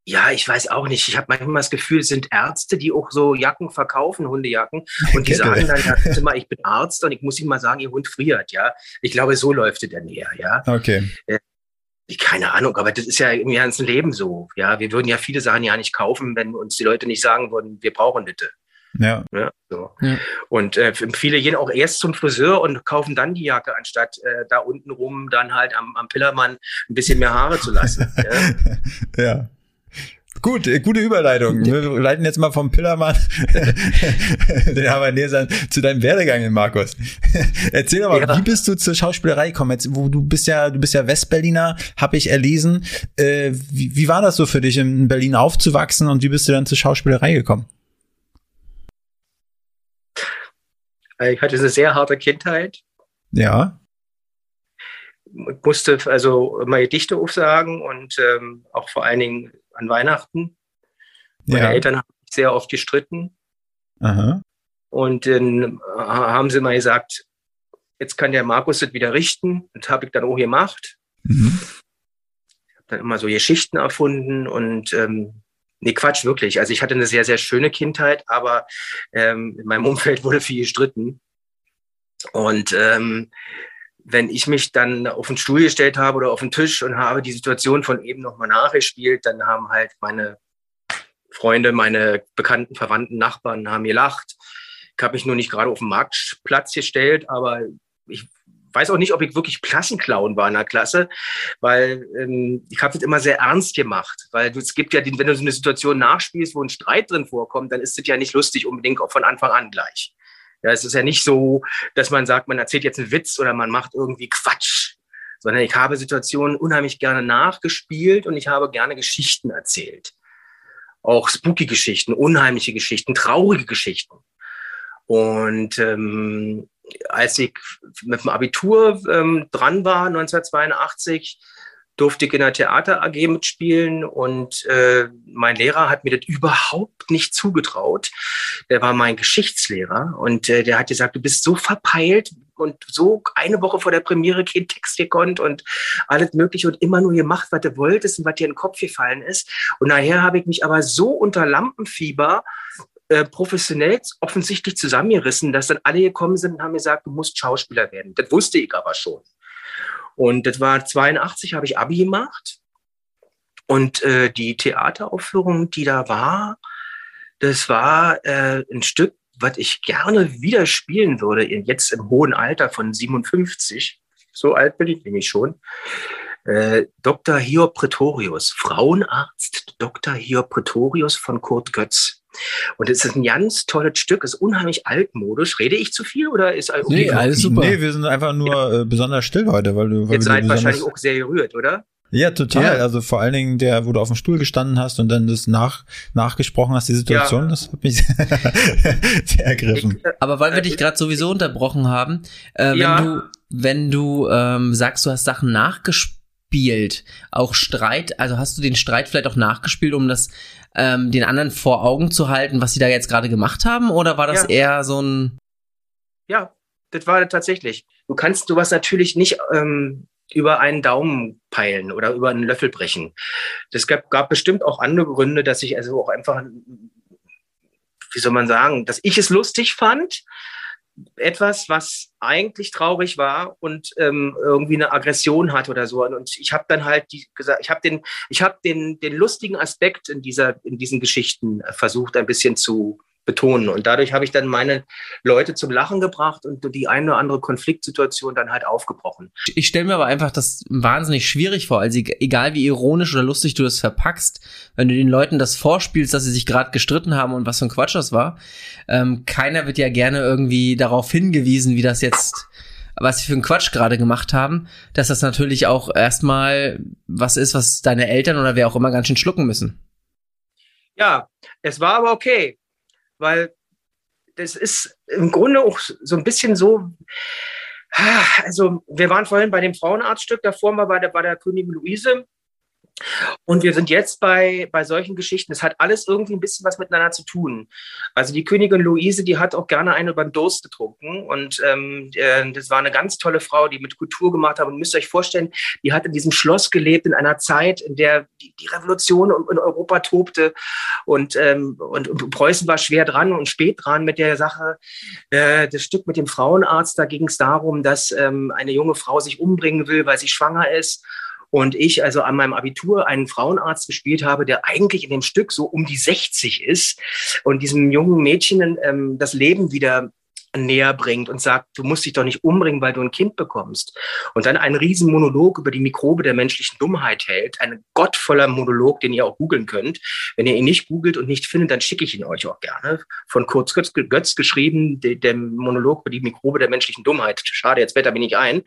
Ja, ich weiß auch nicht. Ich habe manchmal das Gefühl, es sind Ärzte, die auch so Jacken verkaufen, Hundejacken. Und die sagen dann, ja, mal, ich bin Arzt und ich muss ihm mal sagen, ihr Hund friert, ja. Ich glaube, so läuft es dann eher, ja. Okay. Äh, keine Ahnung, aber das ist ja im ganzen Leben so. Ja, wir würden ja viele Sachen ja nicht kaufen, wenn uns die Leute nicht sagen würden, wir brauchen das. Ja. ja, so. ja. Und äh, viele gehen auch erst zum Friseur und kaufen dann die Jacke, anstatt äh, da unten rum dann halt am, am Pillermann ein bisschen mehr Haare zu lassen. ja. ja. Gut, äh, gute Überleitung. Wir leiten jetzt mal vom Pillermann den Havanesern zu deinem Werdegang, Markus. Erzähl doch mal, ja. wie bist du zur Schauspielerei gekommen? Jetzt, wo du bist ja, du bist ja Westberliner, habe ich erlesen. Äh, wie, wie war das so für dich, in Berlin aufzuwachsen und wie bist du dann zur Schauspielerei gekommen? Ich hatte eine sehr harte Kindheit. Ja. Ich musste also meine Dichte aufsagen und ähm, auch vor allen Dingen an Weihnachten. Meine ja. Eltern haben sich sehr oft gestritten. Aha. Und dann haben sie mal gesagt, jetzt kann der Markus das wieder richten. Das habe ich dann auch gemacht. Mhm. Ich habe dann immer so Geschichten erfunden und ähm, nee, Quatsch, wirklich. Also ich hatte eine sehr, sehr schöne Kindheit, aber ähm, in meinem Umfeld wurde viel gestritten. Und ähm, wenn ich mich dann auf den Stuhl gestellt habe oder auf den Tisch und habe die Situation von eben nochmal nachgespielt, dann haben halt meine Freunde, meine bekannten, verwandten Nachbarn haben gelacht. Ich habe mich nur nicht gerade auf den Marktplatz gestellt, aber ich weiß auch nicht, ob ich wirklich Klassenclown war in der Klasse, weil ähm, ich habe das immer sehr ernst gemacht, weil es gibt ja, wenn du so eine Situation nachspielst, wo ein Streit drin vorkommt, dann ist es ja nicht lustig unbedingt auch von Anfang an gleich. Ja, es ist ja nicht so, dass man sagt, man erzählt jetzt einen Witz oder man macht irgendwie Quatsch, sondern ich habe Situationen unheimlich gerne nachgespielt und ich habe gerne Geschichten erzählt. auch spooky Geschichten, unheimliche Geschichten, traurige Geschichten. Und ähm, als ich mit dem Abitur ähm, dran war, 1982, durfte ich in der Theater AG mitspielen und äh, mein Lehrer hat mir das überhaupt nicht zugetraut. Der war mein Geschichtslehrer und äh, der hat gesagt, du bist so verpeilt und so eine Woche vor der Premiere kein Text gekonnt und alles mögliche und immer nur gemacht, was du wolltest und was dir in den Kopf gefallen ist. Und nachher habe ich mich aber so unter Lampenfieber äh, professionell offensichtlich zusammengerissen, dass dann alle gekommen sind und haben gesagt, du musst Schauspieler werden. Das wusste ich aber schon. Und das war 82, habe ich Abi gemacht. Und äh, die Theateraufführung, die da war, das war äh, ein Stück, was ich gerne wieder spielen würde, jetzt im hohen Alter von 57. So alt bin ich nämlich schon. Äh, Dr. Hiob Pretorius, Frauenarzt Dr. Hiob Pretorius von Kurt Götz. Und es ist ein ganz tolles Stück, ist unheimlich altmodisch. Rede ich zu viel oder ist okay? Nee, alles super. Nee, wir sind einfach nur ja. äh, besonders still heute, weil du. Weil Jetzt seid wahrscheinlich auch sehr gerührt, oder? Ja, total. Ja. Also vor allen Dingen der, wo du auf dem Stuhl gestanden hast und dann das nach, nachgesprochen hast, die Situation, ja. das hat mich sehr ergriffen. Ich, äh, Aber weil wir dich gerade sowieso unterbrochen haben, äh, wenn ja. du, wenn du ähm, sagst, du hast Sachen nachgespielt, auch Streit, also hast du den Streit vielleicht auch nachgespielt, um das ähm, den anderen vor Augen zu halten, was sie da jetzt gerade gemacht haben? Oder war das ja. eher so ein. Ja, das war tatsächlich. Du kannst du was natürlich nicht ähm, über einen Daumen peilen oder über einen Löffel brechen. Das gab, gab bestimmt auch andere Gründe, dass ich also auch einfach, wie soll man sagen, dass ich es lustig fand, etwas, was eigentlich traurig war und ähm, irgendwie eine Aggression hat oder so. Und ich habe dann halt die, gesagt, ich habe den, ich habe den, den lustigen Aspekt in dieser, in diesen Geschichten versucht, ein bisschen zu betonen. Und dadurch habe ich dann meine Leute zum Lachen gebracht und die eine oder andere Konfliktsituation dann halt aufgebrochen. Ich stelle mir aber einfach das wahnsinnig schwierig vor. Also egal wie ironisch oder lustig du das verpackst, wenn du den Leuten das vorspielst, dass sie sich gerade gestritten haben und was für ein Quatsch das war, ähm, keiner wird ja gerne irgendwie darauf hingewiesen, wie das jetzt was sie für einen Quatsch gerade gemacht haben, dass das natürlich auch erstmal was ist, was deine Eltern oder wer auch immer ganz schön schlucken müssen. Ja, es war aber okay weil das ist im Grunde auch so ein bisschen so, also wir waren vorhin bei dem Frauenarztstück, davor mal bei der, bei der Königin Luise und wir sind jetzt bei, bei solchen Geschichten. Es hat alles irgendwie ein bisschen was miteinander zu tun. Also die Königin Luise, die hat auch gerne eine beim Durst getrunken. Und ähm, äh, das war eine ganz tolle Frau, die mit Kultur gemacht hat. Und müsst ihr euch vorstellen, die hat in diesem Schloss gelebt, in einer Zeit, in der die, die Revolution in Europa tobte. Und, ähm, und, Preußen war schwer dran und spät dran mit der Sache. Äh, das Stück mit dem Frauenarzt, da ging es darum, dass ähm, eine junge Frau sich umbringen will, weil sie schwanger ist und ich also an meinem Abitur einen Frauenarzt gespielt habe, der eigentlich in dem Stück so um die 60 ist und diesem jungen Mädchen ähm, das Leben wieder näher bringt und sagt, du musst dich doch nicht umbringen, weil du ein Kind bekommst. Und dann einen riesen Monolog über die Mikrobe der menschlichen Dummheit hält. Ein gottvoller Monolog, den ihr auch googeln könnt. Wenn ihr ihn nicht googelt und nicht findet, dann schicke ich ihn euch auch gerne. Von Kurz Götz, Götz geschrieben, der, der Monolog über die Mikrobe der menschlichen Dummheit. Schade, jetzt wetter bin ich ein.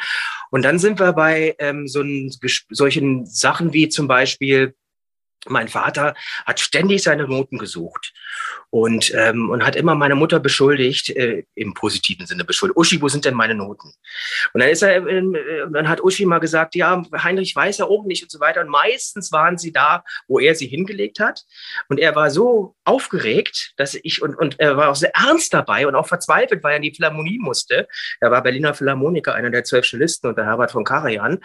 Und dann sind wir bei ähm, so ein, solchen Sachen wie zum Beispiel, mein Vater hat ständig seine Noten gesucht und, ähm, und hat immer meine Mutter beschuldigt, äh, im positiven Sinne beschuldigt. Uschi, wo sind denn meine Noten? Und dann ist er, äh, dann hat Uschi mal gesagt, ja, Heinrich weiß er auch nicht und so weiter. Und meistens waren sie da, wo er sie hingelegt hat. Und er war so aufgeregt, dass ich, und, und er war auch sehr ernst dabei und auch verzweifelt, weil er in die Philharmonie musste. Er war Berliner Philharmoniker, einer der zwölf Cellisten unter Herbert von Karajan,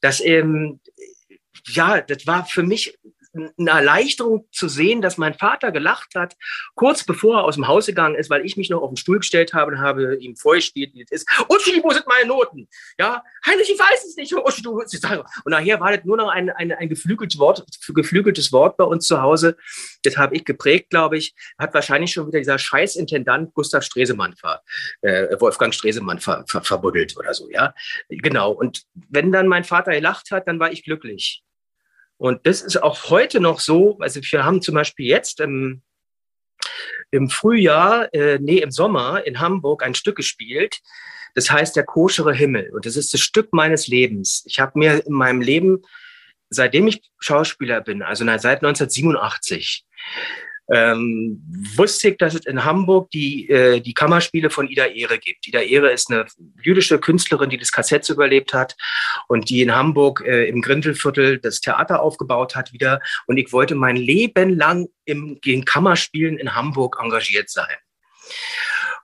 dass, ähm, ja, das war für mich eine Erleichterung zu sehen, dass mein Vater gelacht hat, kurz bevor er aus dem Haus gegangen ist, weil ich mich noch auf den Stuhl gestellt habe und habe ihm vorgespielt, wie es ist. Uschi, wo sind meine Noten? Ja, Heinrich, ich weiß es nicht. Uschi, du willst sagen. Und nachher war das nur noch ein, ein, ein geflügeltes, Wort, geflügeltes Wort bei uns zu Hause. Das habe ich geprägt, glaube ich. Hat wahrscheinlich schon wieder dieser Scheißintendant Gustav Stresemann, ver, äh, Wolfgang Stresemann ver, ver, verbuddelt oder so, ja. Genau. Und wenn dann mein Vater gelacht hat, dann war ich glücklich. Und das ist auch heute noch so. Also wir haben zum Beispiel jetzt im, im Frühjahr, äh, nee, im Sommer in Hamburg ein Stück gespielt. Das heißt der koschere Himmel. Und das ist das Stück meines Lebens. Ich habe mir in meinem Leben seitdem ich Schauspieler bin, also seit 1987, ähm, wusste ich, dass es in Hamburg die, äh, die Kammerspiele von Ida Ehre gibt. Ida Ehre ist eine jüdische Künstlerin, die das KZ überlebt hat und die in Hamburg äh, im Grindelviertel das Theater aufgebaut hat wieder. Und ich wollte mein Leben lang im, in Kammerspielen in Hamburg engagiert sein.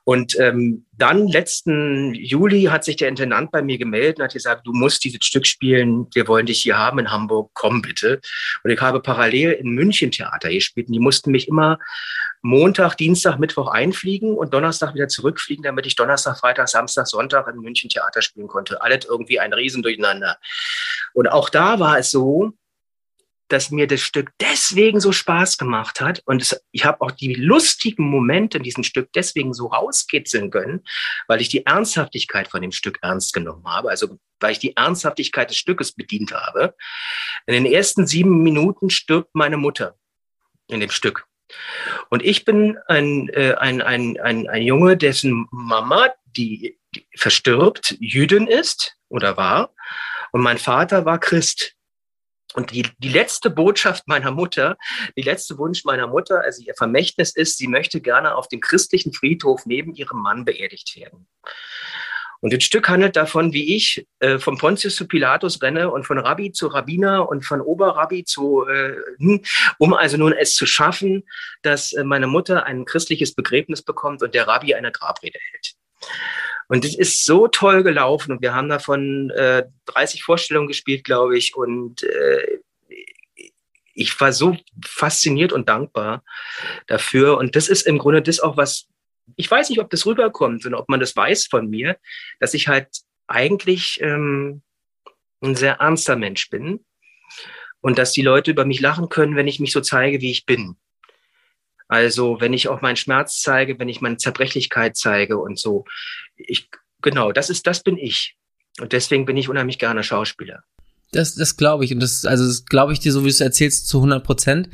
Und ähm, dann letzten Juli hat sich der Intendant bei mir gemeldet und hat gesagt, du musst dieses Stück spielen, wir wollen dich hier haben in Hamburg, komm bitte. Und ich habe parallel in München Theater gespielt und die mussten mich immer Montag, Dienstag, Mittwoch einfliegen und Donnerstag wieder zurückfliegen, damit ich Donnerstag, Freitag, Samstag, Sonntag in München Theater spielen konnte. Alles irgendwie ein Riesendurcheinander. Und auch da war es so, dass mir das Stück deswegen so Spaß gemacht hat und es, ich habe auch die lustigen Momente in diesem Stück deswegen so rauskitzeln können, weil ich die Ernsthaftigkeit von dem Stück ernst genommen habe, also weil ich die Ernsthaftigkeit des Stückes bedient habe. In den ersten sieben Minuten stirbt meine Mutter in dem Stück. Und ich bin ein, äh, ein, ein, ein, ein Junge, dessen Mama, die, die verstirbt, Jüdin ist oder war. Und mein Vater war Christ. Und die, die letzte Botschaft meiner Mutter, die letzte Wunsch meiner Mutter, also ihr Vermächtnis ist, sie möchte gerne auf dem christlichen Friedhof neben ihrem Mann beerdigt werden. Und das Stück handelt davon, wie ich äh, von Pontius zu Pilatus renne und von Rabbi zu Rabbiner und von Oberrabbi zu, äh, hm, um also nun es zu schaffen, dass äh, meine Mutter ein christliches Begräbnis bekommt und der Rabbi eine Grabrede hält. Und es ist so toll gelaufen und wir haben davon äh, 30 Vorstellungen gespielt, glaube ich. Und äh, ich war so fasziniert und dankbar dafür. Und das ist im Grunde das auch, was ich weiß nicht, ob das rüberkommt und ob man das weiß von mir, dass ich halt eigentlich ähm, ein sehr ernster Mensch bin und dass die Leute über mich lachen können, wenn ich mich so zeige, wie ich bin. Also wenn ich auch meinen Schmerz zeige, wenn ich meine Zerbrechlichkeit zeige und so. Ich, genau, das ist, das bin ich. Und deswegen bin ich unheimlich gerne Schauspieler. Das, das glaube ich. Und das, also das glaube ich dir, so wie du es erzählst, zu 100 Prozent.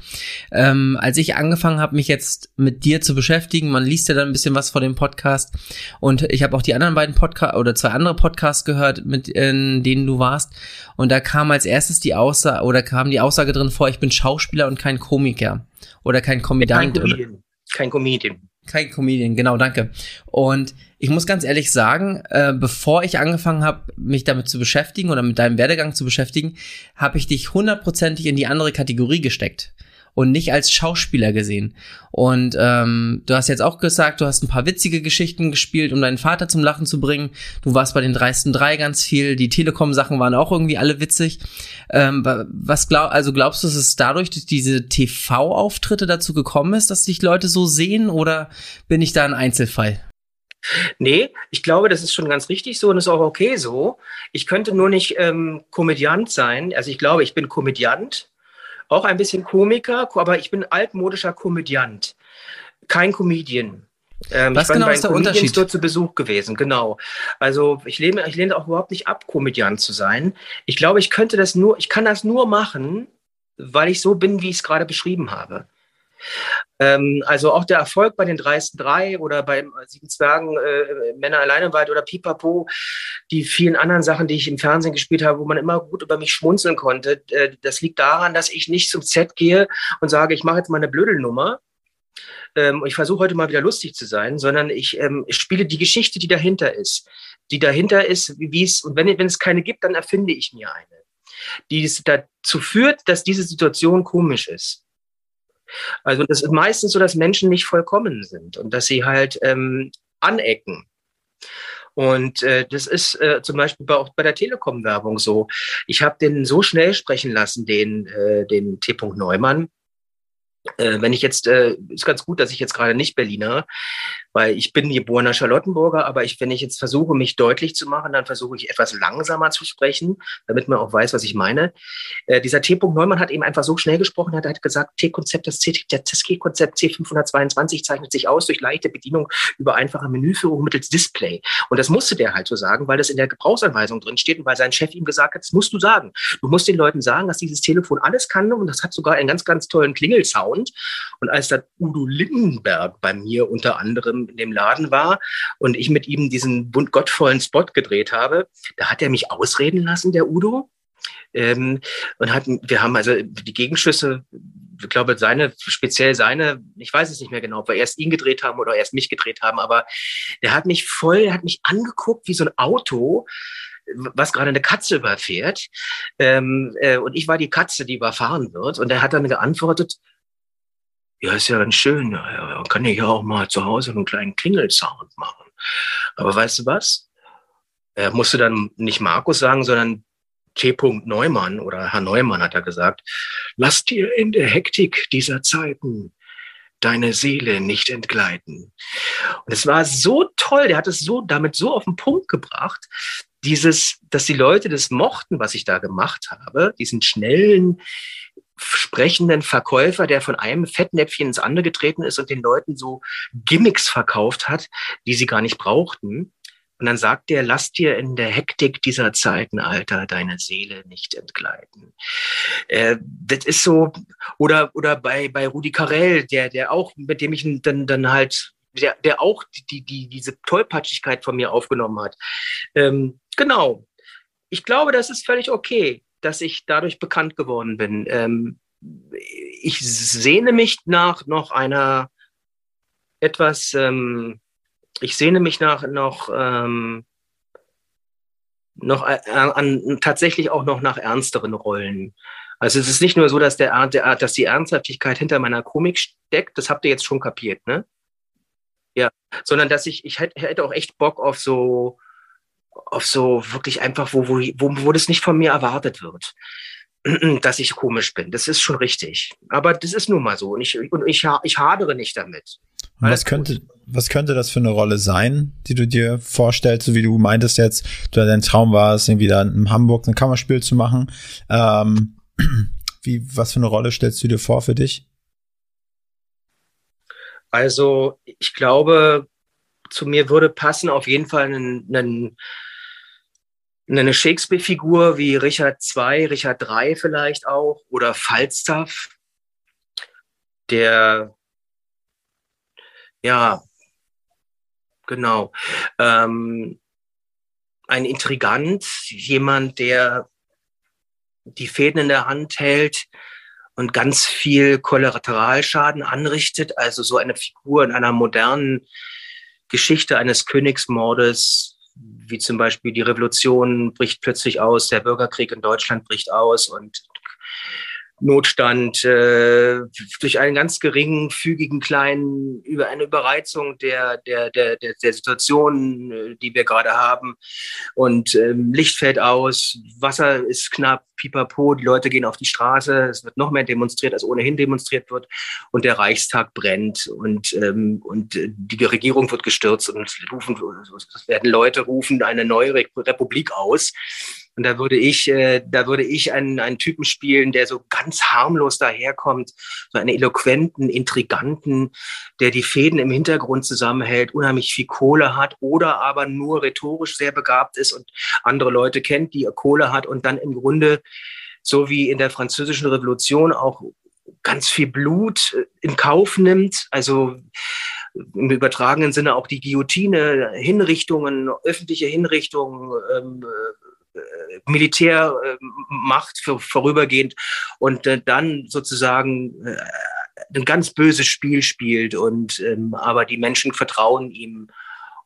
Ähm, als ich angefangen habe, mich jetzt mit dir zu beschäftigen, man liest ja dann ein bisschen was vor dem Podcast. Und ich habe auch die anderen beiden Podcasts oder zwei andere Podcasts gehört, mit in denen du warst. Und da kam als erstes die Aussage, oder kam die Aussage drin vor, ich bin Schauspieler und kein Komiker. Oder kein Komödiant. Kein Comedian. Kein Comedian. Kein Comedian, genau, danke. Und ich muss ganz ehrlich sagen, äh, bevor ich angefangen habe, mich damit zu beschäftigen oder mit deinem Werdegang zu beschäftigen, habe ich dich hundertprozentig in die andere Kategorie gesteckt und nicht als Schauspieler gesehen. Und ähm, du hast jetzt auch gesagt, du hast ein paar witzige Geschichten gespielt, um deinen Vater zum Lachen zu bringen. Du warst bei den dreisten drei ganz viel. Die Telekom-Sachen waren auch irgendwie alle witzig. Ähm, was glaub, also glaubst du, dass es dadurch durch diese TV-Auftritte dazu gekommen ist, dass dich Leute so sehen, oder bin ich da ein Einzelfall? Nee, ich glaube, das ist schon ganz richtig so und ist auch okay so. Ich könnte nur nicht ähm, Komödiant sein. Also ich glaube, ich bin Komödiant, auch ein bisschen Komiker, aber ich bin altmodischer Komödiant, kein Comedian. Ähm, Was genau ist der Unterschied? dort zu Besuch gewesen, genau. Also ich lehne, ich lehne auch überhaupt nicht ab, Komödiant zu sein. Ich glaube, ich könnte das nur, ich kann das nur machen, weil ich so bin, wie ich es gerade beschrieben habe. Ähm, also auch der Erfolg bei den dreisten drei oder bei Sieben Zwergen, äh, Männer alleine weit oder Pipapo, die vielen anderen Sachen, die ich im Fernsehen gespielt habe, wo man immer gut über mich schmunzeln konnte, äh, das liegt daran, dass ich nicht zum Set gehe und sage, ich mache jetzt mal eine Blödelnummer, ähm, ich versuche heute mal wieder lustig zu sein, sondern ich, ähm, spiele die Geschichte, die dahinter ist. Die dahinter ist, wie es, und wenn, wenn es keine gibt, dann erfinde ich mir eine. Die es dazu führt, dass diese Situation komisch ist. Also das ist meistens so, dass Menschen nicht vollkommen sind und dass sie halt ähm, anecken. Und äh, das ist äh, zum Beispiel bei, auch bei der Telekom-Werbung so. Ich habe den so schnell sprechen lassen, den, äh, den T. Neumann, äh, wenn ich jetzt, äh, ist ganz gut, dass ich jetzt gerade nicht Berliner, weil ich bin geborener Charlottenburger, aber ich, wenn ich jetzt versuche, mich deutlich zu machen, dann versuche ich etwas langsamer zu sprechen, damit man auch weiß, was ich meine. Äh, dieser T. Neumann hat eben einfach so schnell gesprochen, hat, hat gesagt, T-Konzept, das C-Konzept C522 zeichnet sich aus durch leichte Bedienung über einfache Menüführung mittels Display. Und das musste der halt so sagen, weil das in der Gebrauchsanweisung drin steht und weil sein Chef ihm gesagt hat, das musst du sagen. Du musst den Leuten sagen, dass dieses Telefon alles kann und das hat sogar einen ganz, ganz tollen Klingelsound. Und als dann Udo Lindenberg bei mir unter anderem in dem Laden war und ich mit ihm diesen bunt gottvollen Spot gedreht habe, da hat er mich ausreden lassen, der Udo. Ähm, und hatten, wir haben also die Gegenschüsse, ich glaube, seine, speziell seine, ich weiß es nicht mehr genau, ob wir erst ihn gedreht haben oder erst mich gedreht haben, aber der hat mich voll, der hat mich angeguckt wie so ein Auto, was gerade eine Katze überfährt. Ähm, äh, und ich war die Katze, die überfahren wird. Und er hat dann geantwortet, ja, ist ja ganz schön, ja, kann ich ja auch mal zu Hause einen kleinen Klingelsound machen. Aber weißt du was? Er musste dann nicht Markus sagen, sondern T. Neumann oder Herr Neumann hat er gesagt, lass dir in der Hektik dieser Zeiten deine Seele nicht entgleiten. Und es war so toll, der hat es so damit so auf den Punkt gebracht, dieses, dass die Leute das mochten, was ich da gemacht habe, diesen schnellen, sprechenden Verkäufer, der von einem Fettnäpfchen ins andere getreten ist und den Leuten so Gimmicks verkauft hat, die sie gar nicht brauchten. Und dann sagt er, lass dir in der Hektik dieser Zeiten, Alter, deine Seele nicht entgleiten. Äh, das ist so, oder, oder bei, bei Rudi Carell, der, der auch, mit dem ich dann, dann halt, der, der auch die, die, diese Tollpatschigkeit von mir aufgenommen hat. Ähm, genau. Ich glaube, das ist völlig okay, dass ich dadurch bekannt geworden bin. Ähm, ich sehne mich nach noch einer etwas, ähm, ich sehne mich nach noch, ähm, noch äh, an, tatsächlich auch noch nach ernsteren Rollen. Also es ist nicht nur so, dass, der, der, dass die Ernsthaftigkeit hinter meiner Komik steckt, das habt ihr jetzt schon kapiert, ne? Ja, sondern dass ich, ich hätte auch echt Bock auf so, auf so wirklich einfach, wo, wo, wo, wo das nicht von mir erwartet wird. dass ich komisch bin. Das ist schon richtig. Aber das ist nun mal so. Und ich, und ich, ich hadere nicht damit. was könnte, was könnte das für eine Rolle sein, die du dir vorstellst, so wie du meintest jetzt, du dein Traum war es, irgendwie da in Hamburg ein Kammerspiel zu machen. Ähm, wie, was für eine Rolle stellst du dir vor für dich? Also, ich glaube, zu mir würde passen auf jeden Fall ein, ein eine Shakespeare-Figur wie Richard II, Richard III vielleicht auch oder Falstaff, der ja genau ähm, ein Intrigant, jemand, der die Fäden in der Hand hält und ganz viel Kollateralschaden anrichtet, also so eine Figur in einer modernen Geschichte eines Königsmordes wie zum Beispiel die Revolution bricht plötzlich aus, der Bürgerkrieg in Deutschland bricht aus und Notstand äh, durch einen ganz geringen, fügigen kleinen, über eine Überreizung der, der, der, der, der Situation, äh, die wir gerade haben. Und ähm, Licht fällt aus, Wasser ist knapp, pipapo, die Leute gehen auf die Straße, es wird noch mehr demonstriert, als ohnehin demonstriert wird. Und der Reichstag brennt und, ähm, und die Regierung wird gestürzt und rufen, es werden Leute rufen eine neue Republik aus. Und da würde ich, äh, da würde ich einen, einen Typen spielen, der so ganz harmlos daherkommt, so einen eloquenten, intriganten, der die Fäden im Hintergrund zusammenhält, unheimlich viel Kohle hat oder aber nur rhetorisch sehr begabt ist und andere Leute kennt, die Kohle hat und dann im Grunde so wie in der französischen Revolution auch ganz viel Blut äh, in Kauf nimmt, also im übertragenen Sinne auch die Guillotine, Hinrichtungen, öffentliche Hinrichtungen, ähm, äh, Militärmacht für, vorübergehend und äh, dann sozusagen äh, ein ganz böses Spiel spielt und ähm, aber die Menschen vertrauen ihm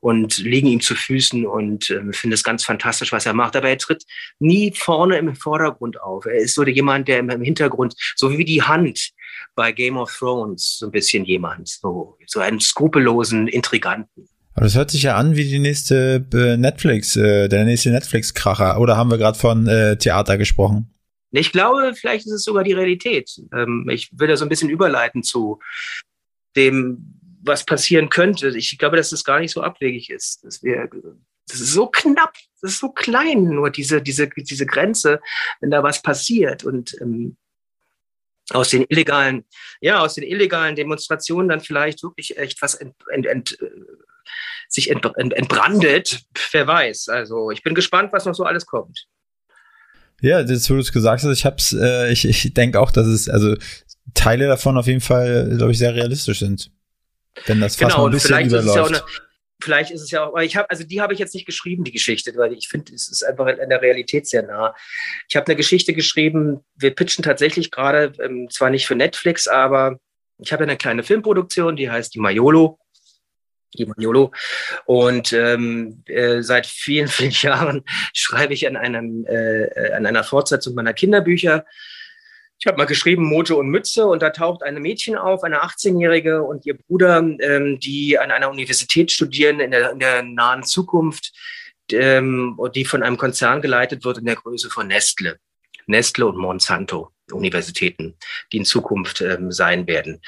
und liegen ihm zu Füßen und äh, finde es ganz fantastisch, was er macht. Aber er tritt nie vorne im Vordergrund auf. Er ist so jemand, der im Hintergrund, so wie die Hand bei Game of Thrones, so ein bisschen jemand, so, so einen skrupellosen Intriganten. Aber das hört sich ja an wie die nächste äh, Netflix, äh, der nächste Netflix-Kracher. Oder haben wir gerade von äh, Theater gesprochen? Ich glaube, vielleicht ist es sogar die Realität. Ähm, ich will da so ein bisschen überleiten zu dem, was passieren könnte. Ich glaube, dass das gar nicht so abwegig ist. Dass wir, das ist so knapp, das ist so klein, nur diese, diese, diese Grenze, wenn da was passiert. Und ähm, aus den illegalen, ja, aus den illegalen Demonstrationen dann vielleicht wirklich echt was ent, ent, ent, sich ent, ent, entbrandet, wer weiß. Also ich bin gespannt, was noch so alles kommt. Ja, jetzt wo du es gesagt hast, ich hab's, äh, ich, ich denke auch, dass es, also Teile davon auf jeden Fall, glaube ich, sehr realistisch sind. Wenn das fast genau, ein bisschen überläuft. vielleicht ist es ja auch, aber ich habe, also die habe ich jetzt nicht geschrieben, die Geschichte, weil ich finde, es ist einfach in der Realität sehr nah. Ich habe eine Geschichte geschrieben, wir pitchen tatsächlich gerade, ähm, zwar nicht für Netflix, aber ich habe eine kleine Filmproduktion, die heißt die Maiolo. Die Maniolo. Und ähm, äh, seit vielen, vielen Jahren schreibe ich an, einem, äh, an einer Fortsetzung meiner Kinderbücher ich habe mal geschrieben Mojo und Mütze und da taucht eine Mädchen auf, eine 18-Jährige und ihr Bruder, ähm, die an einer Universität studieren in der, in der nahen Zukunft, ähm, die von einem Konzern geleitet wird in der Größe von Nestle. Nestle und Monsanto Universitäten, die in Zukunft ähm, sein werden.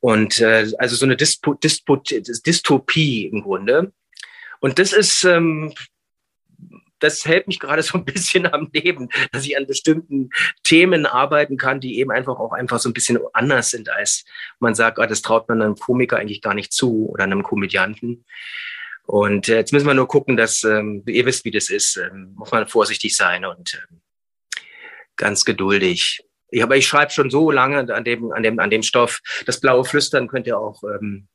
Und äh, also so eine Dispo, Dispo, Dystopie im Grunde. Und das ist ähm, das hält mich gerade so ein bisschen am Leben, dass ich an bestimmten Themen arbeiten kann, die eben einfach auch einfach so ein bisschen anders sind, als man sagt, ah, das traut man einem Komiker eigentlich gar nicht zu oder einem Komödianten. Und äh, jetzt müssen wir nur gucken, dass ähm, ihr wisst, wie das ist. Ähm, muss man vorsichtig sein und ähm, ganz geduldig. Ich, aber ich schreibe schon so lange an dem, an dem, an dem Stoff. Das blaue Flüstern könnt ihr auch ähm,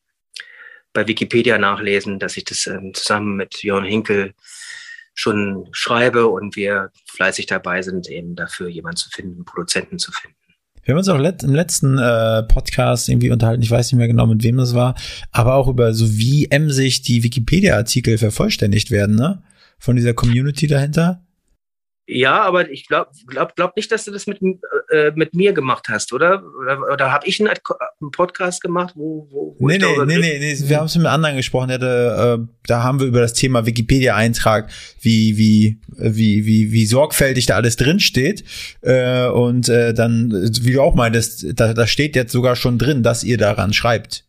bei Wikipedia nachlesen, dass ich das ähm, zusammen mit Jörn Hinkel schon schreibe und wir fleißig dabei sind, eben dafür jemanden zu finden, Produzenten zu finden. Wir haben uns auch let im letzten äh, Podcast irgendwie unterhalten, ich weiß nicht mehr genau, mit wem das war, aber auch über so wie emsig die Wikipedia-Artikel vervollständigt werden, ne? Von dieser Community dahinter. Ja, aber ich glaube glaub, glaub nicht, dass du das mit, äh, mit mir gemacht hast, oder? Oder, oder habe ich einen, einen, Podcast gemacht, wo, wo, wo nee, nee, nee, nee, nee, wir haben es mit anderen gesprochen. Hatte, äh, da haben wir über das Thema Wikipedia-Eintrag, wie, wie, wie, wie, wie sorgfältig da alles drin steht. Äh, und äh, dann, wie du auch meintest, da, da steht jetzt sogar schon drin, dass ihr daran schreibt.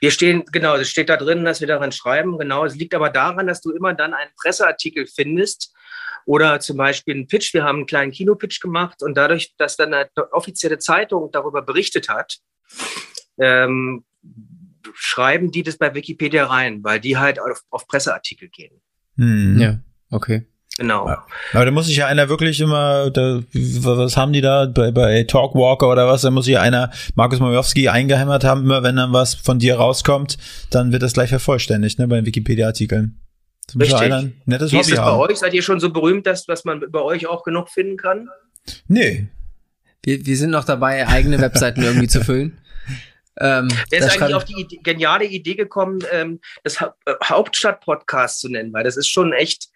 Wir stehen, genau, es steht da drin, dass wir daran schreiben. Genau, es liegt aber daran, dass du immer dann einen Presseartikel findest, oder zum Beispiel ein Pitch. Wir haben einen kleinen Kinopitch gemacht und dadurch, dass dann eine offizielle Zeitung darüber berichtet hat, ähm, schreiben die das bei Wikipedia rein, weil die halt auf, auf Presseartikel gehen. Hm. Ja, okay. Genau. Aber da muss sich ja einer wirklich immer, da, was haben die da bei, bei Talkwalker oder was, da muss sich ja einer Markus Majowski eingehämmert haben, immer wenn dann was von dir rauskommt, dann wird das gleich vervollständigt, ne, bei den Wikipedia-Artikeln. Richtig. Ein nettes Wie ist es bei euch? Seid ihr schon so berühmt, dass, dass man bei euch auch genug finden kann? Nee. Wir, wir sind noch dabei, eigene Webseiten irgendwie zu füllen. Ähm, Wer ist eigentlich auf die Idee, geniale Idee gekommen, ähm, das ha äh, Hauptstadt-Podcast zu nennen? Weil das ist schon echt,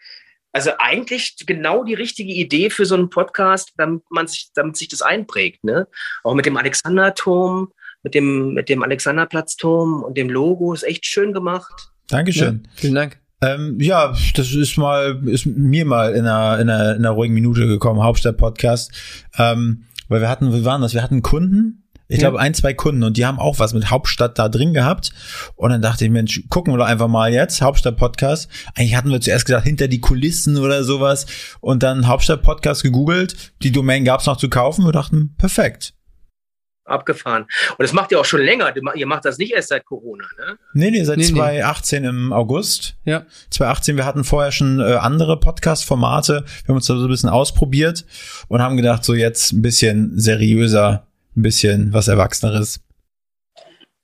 also eigentlich genau die richtige Idee für so einen Podcast, damit man sich, damit sich das einprägt, ne? Auch mit dem Alexanderturm, mit dem, mit dem Alexanderplatzturm und dem Logo ist echt schön gemacht. Dankeschön. Ja, vielen Dank. Ähm, ja, das ist mal, ist mir mal in einer, in einer, in einer ruhigen Minute gekommen, Hauptstadt-Podcast. Ähm, weil wir hatten, wie waren das? Wir hatten Kunden, ich ja. glaube ein, zwei Kunden und die haben auch was mit Hauptstadt da drin gehabt. Und dann dachte ich, Mensch, gucken wir doch einfach mal jetzt, Hauptstadt-Podcast. Eigentlich hatten wir zuerst gesagt, hinter die Kulissen oder sowas. Und dann Hauptstadt-Podcast gegoogelt. Die Domain gab's noch zu kaufen. Wir dachten, perfekt abgefahren. Und das macht ihr auch schon länger. Ihr macht das nicht erst seit Corona, ne? Nee, nee, seit nee, 2018 nee. im August. Ja. 2018, wir hatten vorher schon äh, andere Podcast-Formate. Wir haben uns da so ein bisschen ausprobiert und haben gedacht, so jetzt ein bisschen seriöser, ein bisschen was Erwachseneres.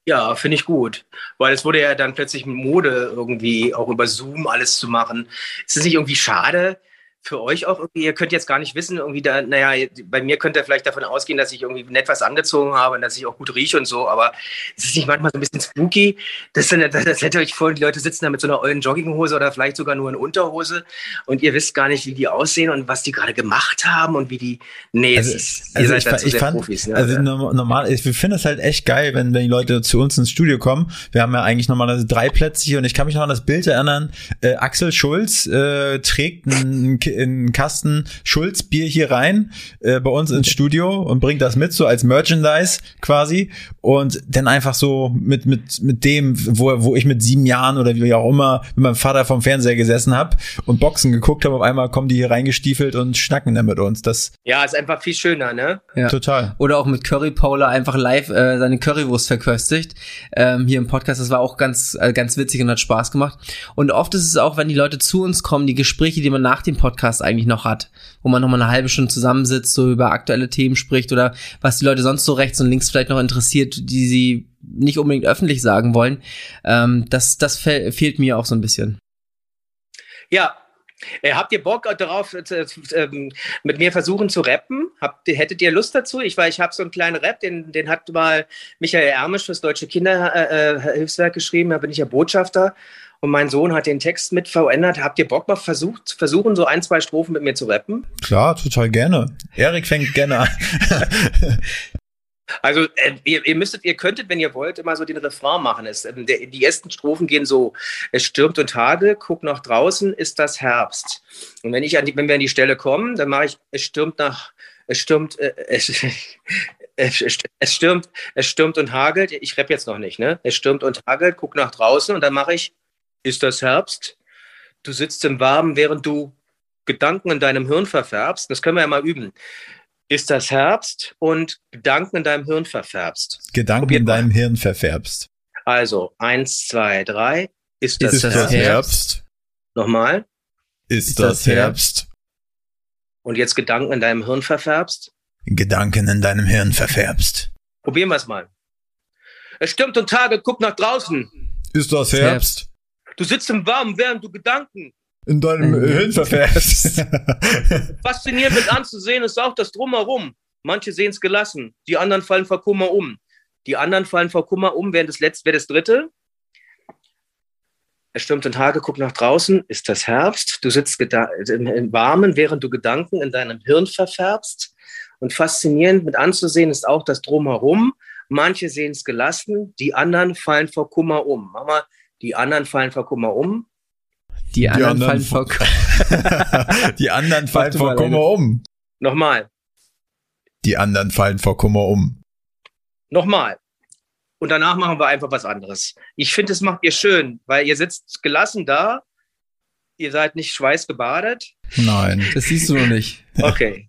Ja, finde ich gut. Weil es wurde ja dann plötzlich Mode, irgendwie auch über Zoom alles zu machen. Ist es nicht irgendwie schade, für euch auch irgendwie, ihr könnt jetzt gar nicht wissen, irgendwie da, naja, bei mir könnt ihr vielleicht davon ausgehen, dass ich irgendwie nett was angezogen habe und dass ich auch gut rieche und so, aber es ist nicht manchmal so ein bisschen spooky. Das, das, das hätte euch vor, die Leute sitzen da mit so einer ollen Jogginghose oder vielleicht sogar nur in Unterhose und ihr wisst gar nicht, wie die aussehen und was die gerade gemacht haben und wie die, nee, also, ist, also ich, ich fand, Profis, ne? Also normal, ich finde es halt echt geil, wenn, wenn die Leute zu uns ins Studio kommen. Wir haben ja eigentlich normalerweise drei Plätze hier und ich kann mich noch an das Bild erinnern, äh, Axel Schulz äh, trägt ein in Kasten. Schulz Bier hier rein äh, bei uns ins Studio und bringt das mit so als Merchandise quasi. Und dann einfach so mit mit mit dem wo wo ich mit sieben Jahren oder wie auch immer mit meinem Vater vom Fernseher gesessen habe und Boxen geguckt habe auf einmal kommen die hier reingestiefelt und schnacken dann mit uns. Das ja ist einfach viel schöner ne? Ja. total. Oder auch mit Curry Paula einfach live äh, seine Currywurst verköstigt ähm, hier im Podcast. Das war auch ganz äh, ganz witzig und hat Spaß gemacht. Und oft ist es auch wenn die Leute zu uns kommen die Gespräche die man nach dem Podcast Podcast eigentlich noch hat, wo man nochmal eine halbe Stunde zusammensitzt, so über aktuelle Themen spricht oder was die Leute sonst so rechts und links vielleicht noch interessiert, die sie nicht unbedingt öffentlich sagen wollen. Ähm, das das fe fehlt mir auch so ein bisschen. Ja, äh, habt ihr Bock darauf, äh, äh, mit mir versuchen zu rappen? Habt, hättet ihr Lust dazu? Ich, weil ich habe so einen kleinen Rap, den, den hat mal Michael Ermisch fürs Deutsche Kinderhilfswerk geschrieben, da bin ich ja Botschafter und mein Sohn hat den Text mit verändert. Habt ihr Bock mal versucht, versuchen, so ein, zwei Strophen mit mir zu rappen? Klar, total gerne. Erik fängt gerne an. Also äh, ihr, ihr, müsstet, ihr könntet, wenn ihr wollt, immer so den Refrain machen. Es, äh, der, die ersten Strophen gehen so: Es stürmt und Hagel, guck nach draußen, ist das Herbst. Und wenn ich an die, wenn wir an die Stelle kommen, dann mache ich: Es stürmt nach, es stürmt, äh, es, es, stürmt, es stürmt und hagelt. Ich rapp jetzt noch nicht, ne? Es stürmt und hagelt, guck nach draußen und dann mache ich: Ist das Herbst? Du sitzt im Warmen, während du Gedanken in deinem Hirn verfärbst. Das können wir ja mal üben ist das Herbst und Gedanken in deinem Hirn verfärbst. Gedanken Probiert in deinem mal. Hirn verfärbst. Also, eins, zwei, drei. Ist das, ist das Herbst? Herbst? Nochmal. Ist, ist das, das Herbst? Und jetzt Gedanken in deinem Hirn verfärbst? Gedanken in deinem Hirn verfärbst. Probieren wir es mal. Es stimmt und Tage, guck nach draußen. Ist das Herbst? Du sitzt im Warmen, während du Gedanken in deinem äh, Hirn verfährst. Faszinierend mit anzusehen ist auch das Drumherum. Manche sehen es gelassen, die anderen fallen vor Kummer um. Die anderen fallen vor Kummer um, während das letzte, wäre das dritte. Es stürmt in Tage, guck nach draußen, ist das Herbst. Du sitzt im Warmen, während du Gedanken in deinem Hirn verfärbst. Und faszinierend mit anzusehen ist auch das Drumherum. Manche sehen es gelassen, die anderen fallen vor Kummer um. Mama, die anderen fallen vor Kummer um. Die anderen, die anderen fallen vor Die anderen fallen vor Kummer um. Nochmal. Die anderen fallen vor Kummer um. Nochmal. Und danach machen wir einfach was anderes. Ich finde, es macht ihr schön, weil ihr sitzt gelassen da. Ihr seid nicht schweißgebadet. Nein, das siehst du noch nicht. Okay.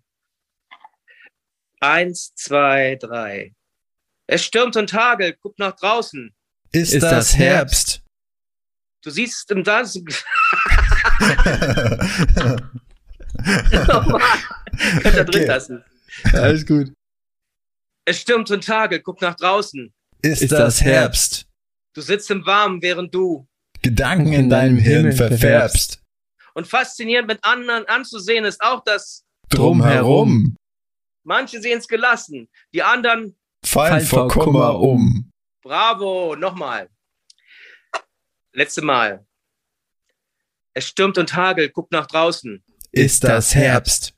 Eins, zwei, drei. Es stürmt und hagelt. Guck nach draußen. Ist, Ist das Herbst? Du siehst im Tanz. Nochmal. Könnt ihr drin lassen. Alles gut. Es stürmt und Tage, guck nach draußen. Ist, Ist das Herbst? Du sitzt im Warmen, während du Gedanken in deinem Hirn verfärbst. Und faszinierend mit anderen anzusehen ist auch das Drumherum. Manche sehen es gelassen, die anderen fallen, fallen vor Kummer um. Bravo, nochmal. Letzte Mal. Es stürmt und hagelt, guck nach draußen. Ist das Herbst?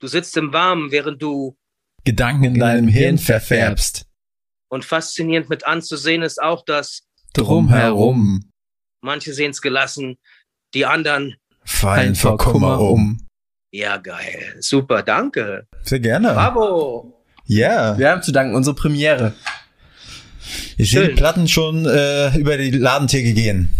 Du sitzt im Warmen, während du Gedanken in deinem Hirn verfärbst. Und faszinierend mit anzusehen ist auch das Drumherum. Manche sehen es gelassen, die anderen fallen vor Kummer um. Ja, geil. Super, danke. Sehr gerne. Bravo. Ja. Yeah. Wir haben zu danken, unsere Premiere. Ich sehe die Platten schon äh, über die Ladentheke gehen.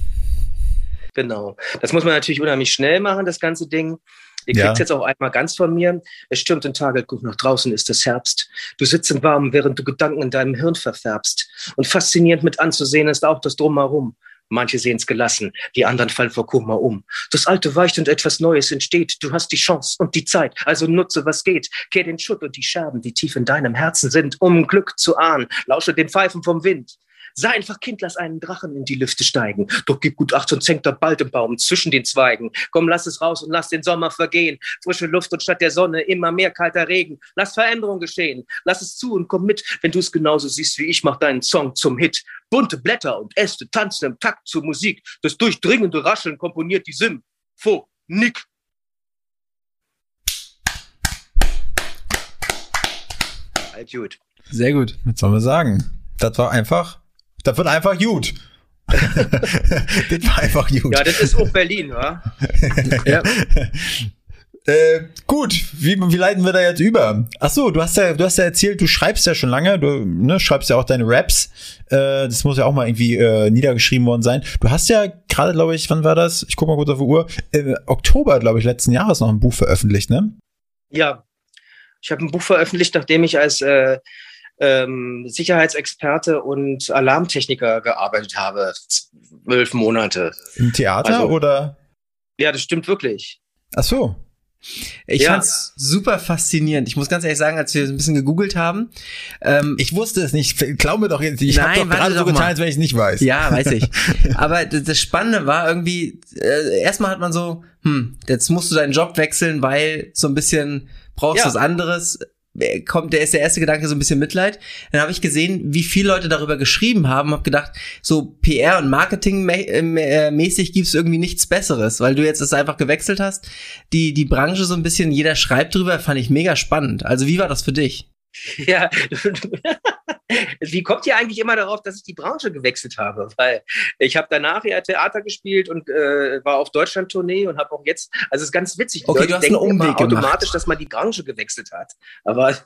Genau. Das muss man natürlich unheimlich schnell machen, das ganze Ding. Ihr kriegt ja. jetzt auch einmal ganz von mir. Es stürmt den Tag, guck nach draußen, ist es Herbst. Du sitzt im Warmen, während du Gedanken in deinem Hirn verfärbst. Und faszinierend mit anzusehen ist auch das Drumherum. Manche sehen es gelassen, die anderen fallen vor Kummer um. Das Alte weicht und etwas Neues entsteht. Du hast die Chance und die Zeit, also nutze, was geht. Kehr den Schutt und die Scherben, die tief in deinem Herzen sind, um Glück zu ahnen. Lausche den Pfeifen vom Wind. Sei einfach Kind, lass einen Drachen in die Lüfte steigen. Doch gib gut Acht, sonst hängt er bald im Baum zwischen den Zweigen. Komm, lass es raus und lass den Sommer vergehen. Frische Luft und statt der Sonne immer mehr kalter Regen. Lass Veränderung geschehen. Lass es zu und komm mit. Wenn du es genauso siehst wie ich, mach deinen Song zum Hit. Bunte Blätter und Äste tanzen im Takt zur Musik. Das durchdringende Rascheln komponiert die Symphonik. Halt gut. Sehr gut. Was soll man sagen? Das war einfach das wird einfach gut. das war einfach gut. Ja, das ist auch Berlin, wa? ja. Äh, gut, wie, wie leiten wir da jetzt über? Ach so, du hast ja, du hast ja erzählt, du schreibst ja schon lange, du ne, schreibst ja auch deine Raps. Äh, das muss ja auch mal irgendwie äh, niedergeschrieben worden sein. Du hast ja gerade, glaube ich, wann war das? Ich guck mal kurz auf die Uhr. Im Oktober, glaube ich, letzten Jahres noch ein Buch veröffentlicht, ne? Ja, ich habe ein Buch veröffentlicht, nachdem ich als äh, ähm, Sicherheitsexperte und Alarmtechniker gearbeitet habe. Zwölf Monate. Im Theater also, oder? Ja, das stimmt wirklich. Ach so. Ich Ja. fand's super faszinierend. Ich muss ganz ehrlich sagen, als wir ein bisschen gegoogelt haben, ähm, Ich wusste es nicht. Glaub mir doch jetzt. Ich Nein, habe doch gerade so doch getan, mal. als wenn ich es nicht weiß. Ja, weiß ich. Aber das, das Spannende war irgendwie, äh, erstmal hat man so, hm, jetzt musst du deinen Job wechseln, weil so ein bisschen brauchst Ja. was anderes. Äh, Kommt, der ist der erste Gedanke so ein bisschen Mitleid. Dann habe ich gesehen, wie viele Leute darüber geschrieben haben, habe gedacht, so PR und Marketing mä- äh, mäßig gibt's irgendwie nichts Besseres, weil du jetzt das einfach gewechselt hast. Die die Branche so ein bisschen, jeder schreibt drüber, fand ich mega spannend. Also wie war das für dich? Ja, wie kommt ihr eigentlich immer darauf, dass ich die Branche gewechselt habe? Weil ich habe danach ja Theater gespielt und äh, war auf Deutschland-Tournee und habe auch jetzt, also es ist ganz witzig, die Okay, Leute du hast einen denken immer Umweg automatisch, dass man die Branche gewechselt hat. Aber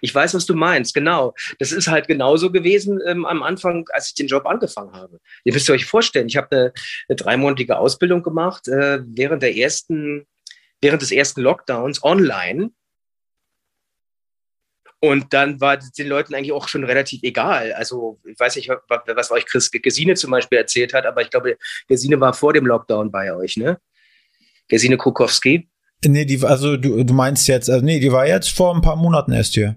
ich weiß, was du meinst, genau. Das ist halt genauso gewesen ähm, am Anfang, als ich den Job angefangen habe. Ihr müsst euch vorstellen, ich habe eine, eine dreimonatige Ausbildung gemacht äh, während der ersten, während des ersten Lockdowns online. Und dann war es den Leuten eigentlich auch schon relativ egal. Also ich weiß nicht, wa- was euch Chris Gesine zum Beispiel erzählt hat, aber ich glaube, Gesine war vor dem Lockdown bei euch, ne? Gesine Krukowski. Nee, die, also du, du meinst jetzt, also nee, die war jetzt vor ein paar Monaten erst hier.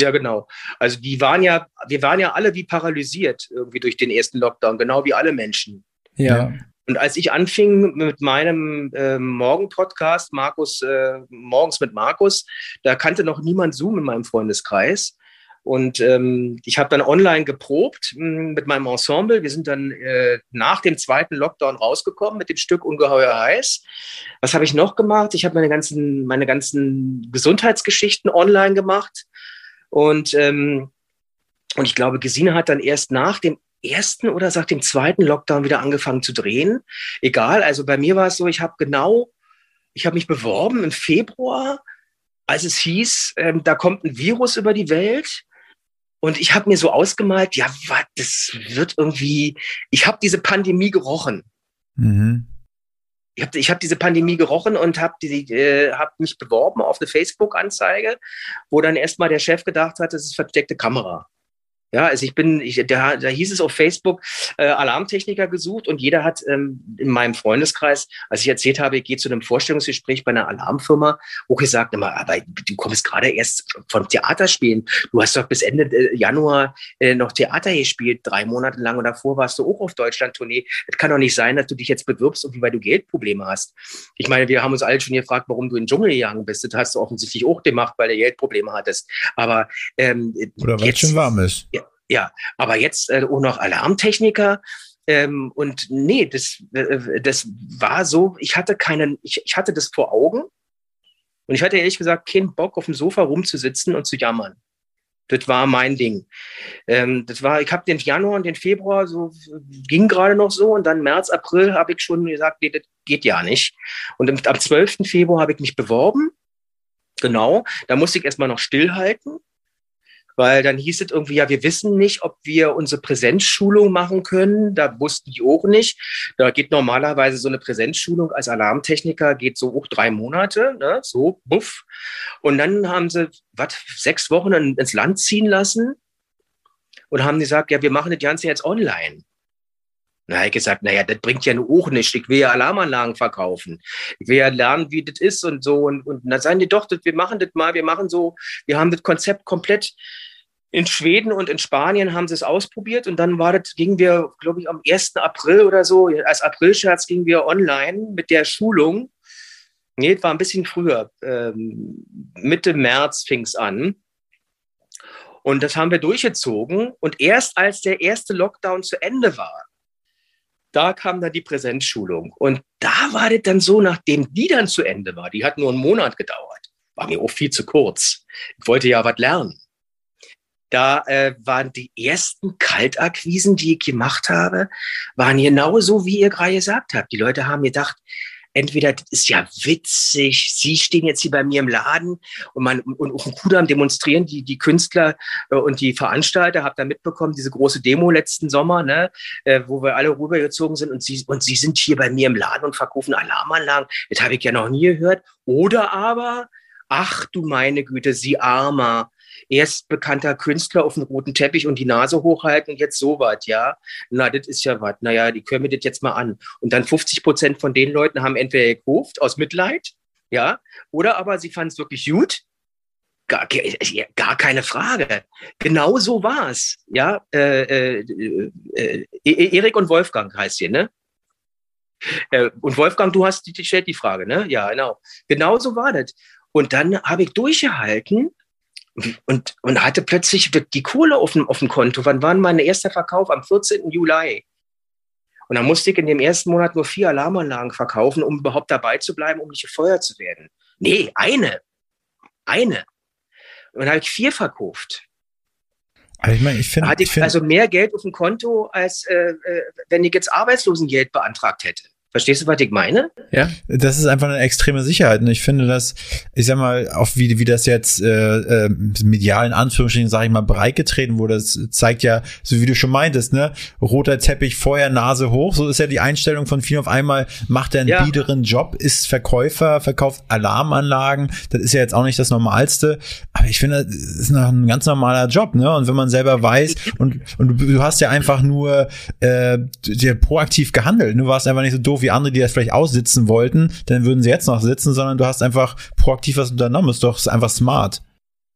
Ja, genau. Also die waren ja, wir waren ja alle wie paralysiert irgendwie durch den ersten Lockdown, genau wie alle Menschen. Und als ich anfing mit meinem ähm, Morgen-Podcast, Markus, äh, morgens mit Markus, da kannte noch niemand Zoom in meinem Freundeskreis. Und ähm, ich habe dann online geprobt mh, mit meinem Ensemble. Wir sind dann äh, nach dem zweiten Lockdown rausgekommen mit dem Stück Ungeheuer heiß. Was habe ich noch gemacht? Ich habe meine ganzen, meine ganzen Gesundheitsgeschichten online gemacht. Und, ähm, und ich glaube, Gesine hat dann erst nach dem ersten oder seit dem zweiten Lockdown wieder angefangen zu drehen. Egal, also bei mir war es so, ich habe genau, ich habe mich beworben im Februar, als es hieß, ähm, da kommt ein Virus über die Welt. Und ich habe mir so ausgemalt, ja, was, das wird irgendwie, ich habe diese Pandemie gerochen. Mhm. Ich habe ich hab diese Pandemie gerochen und habe äh, hab mich beworben auf eine Facebook-Anzeige, wo dann erstmal der Chef gedacht hat, das ist versteckte Kamera. Ja, also ich bin, ich, da, da hieß es auf Facebook, äh, Alarmtechniker gesucht und jeder hat ähm, in meinem Freundeskreis, als ich erzählt habe, ich gehe zu einem Vorstellungsgespräch bei einer Alarmfirma, auch gesagt, immer, aber du kommst gerade erst vom Theaterspielen. Du hast doch bis Ende äh, Januar äh, noch Theater gespielt, drei Monate lang und davor warst du auch auf Deutschland-Tournee. Es kann doch nicht sein, dass du dich jetzt bewirbst, irgendwie, weil du Geldprobleme hast. Ich meine, wir haben uns alle schon gefragt, warum du in den Dschungel gegangen bist. Das hast du offensichtlich auch gemacht, weil du Geldprobleme hattest. Aber ähm, Oder weil es schon warm ist. ja, aber jetzt äh, auch noch Alarmtechniker. Ähm, und nee, das, äh, das war so, ich hatte keinen, ich, ich hatte das vor Augen und ich hatte ehrlich gesagt keinen Bock, auf dem Sofa rumzusitzen und zu jammern. Das war mein Ding. Ähm, das war, ich habe den Januar und den Februar so ging gerade noch so und dann März, April habe ich schon gesagt, nee, das geht ja nicht. Und am, am 12. Februar habe ich mich beworben. Genau, da musste ich erstmal noch stillhalten weil dann hieß es irgendwie, ja, wir wissen nicht, ob wir unsere Präsenzschulung machen können. Da wussten die auch nicht. Da geht normalerweise so eine Präsenzschulung als Alarmtechniker, geht so auch drei Monate, ne? so, buff. Und dann haben sie, was, sechs Wochen in, ins Land ziehen lassen und haben gesagt, ja, wir machen das Ganze jetzt online. Na, ich gesagt, naja, das bringt ja nur auch nichts. Ich will ja Alarmanlagen verkaufen. Ich will ja lernen, wie das ist und so. Und, und dann sagen die doch, das, wir machen das mal, wir machen so, wir haben das Konzept komplett in Schweden und in Spanien haben sie es ausprobiert und dann war das, gingen wir, glaube ich, am 1. April oder so, als Aprilscherz gingen wir online mit der Schulung. Nee, war ein bisschen früher. Ähm, Mitte März fing es an. Und das haben wir durchgezogen. Und erst als der erste Lockdown zu Ende war, da kam dann die Präsenzschulung. Und da war das dann so, nachdem die dann zu Ende war, die hat nur einen Monat gedauert, war mir auch viel zu kurz. Ich wollte ja was lernen. Da äh, waren die ersten Kaltakquisen, die ich gemacht habe, waren genauso, wie ihr gerade gesagt habt. Die Leute haben gedacht, entweder das ist ja witzig, Sie stehen jetzt hier bei mir im Laden und man und auf dem Kudamm demonstrieren die die Künstler äh, und die Veranstalter. Habt ihr mitbekommen diese große Demo letzten Sommer, ne, äh, wo wir alle rübergezogen sind und Sie und Sie sind hier bei mir im Laden und verkaufen Alarmanlagen. Das habe ich ja noch nie gehört. Oder aber Ach du meine Güte, Sie armer, erst bekannter Künstler auf dem roten Teppich und die Nase hochhalten und jetzt so was, ja. Na, das ist ja was. Naja, die können mir das jetzt mal an. Und dann 50 Prozent von den Leuten haben entweder gekauft aus Mitleid, Ja, oder aber sie fand es wirklich gut. Gar, gar keine Frage. Genau so war es. Ja, äh, äh, äh, Erik und Wolfgang heißt hier, ne? Äh, und Wolfgang, du hast die, stellt die Frage, ne? Ja, genau. Genau so war das. Und dann habe ich durchgehalten und, und hatte plötzlich die Kohle auf dem, auf dem Konto. Wann war mein erster Verkauf? Am 14. Juli. Und dann musste ich in dem ersten Monat nur vier Alarmanlagen verkaufen, um überhaupt dabei zu bleiben, um nicht gefeuert zu werden. Nee, eine. Eine. Und dann habe ich vier verkauft. Also ich meine, ich finde. Hatte ich, find, also mehr Geld auf dem Konto, als äh, äh, wenn ich jetzt Arbeitslosengeld beantragt hätte. Verstehst du, was ich meine? Ja. Das ist einfach eine extreme Sicherheit. Und ich finde, dass, ich sag mal, auch wie, wie das jetzt äh, äh, medial in Anführungsstrichen, sage ich mal, breitgetreten wurde, das zeigt ja, so wie du schon meintest, ne, roter Teppich, vorher Nase hoch. So ist ja die Einstellung von vielen auf einmal, macht er einen ja. biederen Job, ist Verkäufer, verkauft Alarmanlagen. Das ist ja jetzt auch nicht das Normalste. Aber ich finde, das ist noch ein ganz normaler Job, ne? Und wenn man selber weiß und, und du, du hast ja einfach nur äh, dir proaktiv gehandelt. Du warst einfach nicht so doof wie andere, die das vielleicht aussitzen wollten, dann würden sie jetzt noch sitzen, sondern du hast einfach proaktiv was unternommen. Ist doch einfach smart.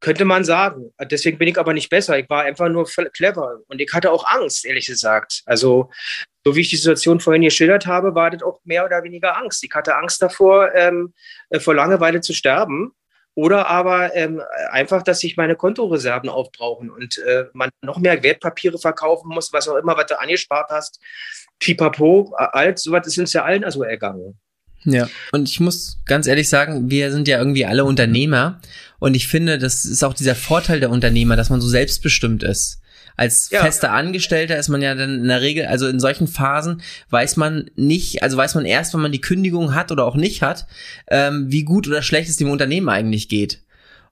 Könnte man sagen. Deswegen bin ich aber nicht besser. Ich war einfach nur clever. Und ich hatte auch Angst, ehrlich gesagt. Also, so wie ich die Situation vorhin geschildert habe, war das auch mehr oder weniger Angst. Ich hatte Angst davor, ähm, äh, vor Langeweile zu sterben. Oder aber ähm, einfach, dass sich meine Kontoreserven aufbrauchen und äh, man noch mehr Wertpapiere verkaufen muss, was auch immer, was du angespart hast. Pipapo, alt, sowas ist uns ja allen also ergangen. Ja, und ich muss ganz ehrlich sagen, wir sind ja irgendwie alle Unternehmer und ich finde, das ist auch dieser Vorteil der Unternehmer, dass man so selbstbestimmt ist. Als ja. fester Angestellter ist man ja dann in der Regel, also in solchen Phasen weiß man nicht, also weiß man erst, wenn man die Kündigung hat oder auch nicht hat, ähm, wie gut oder schlecht es dem Unternehmen eigentlich geht.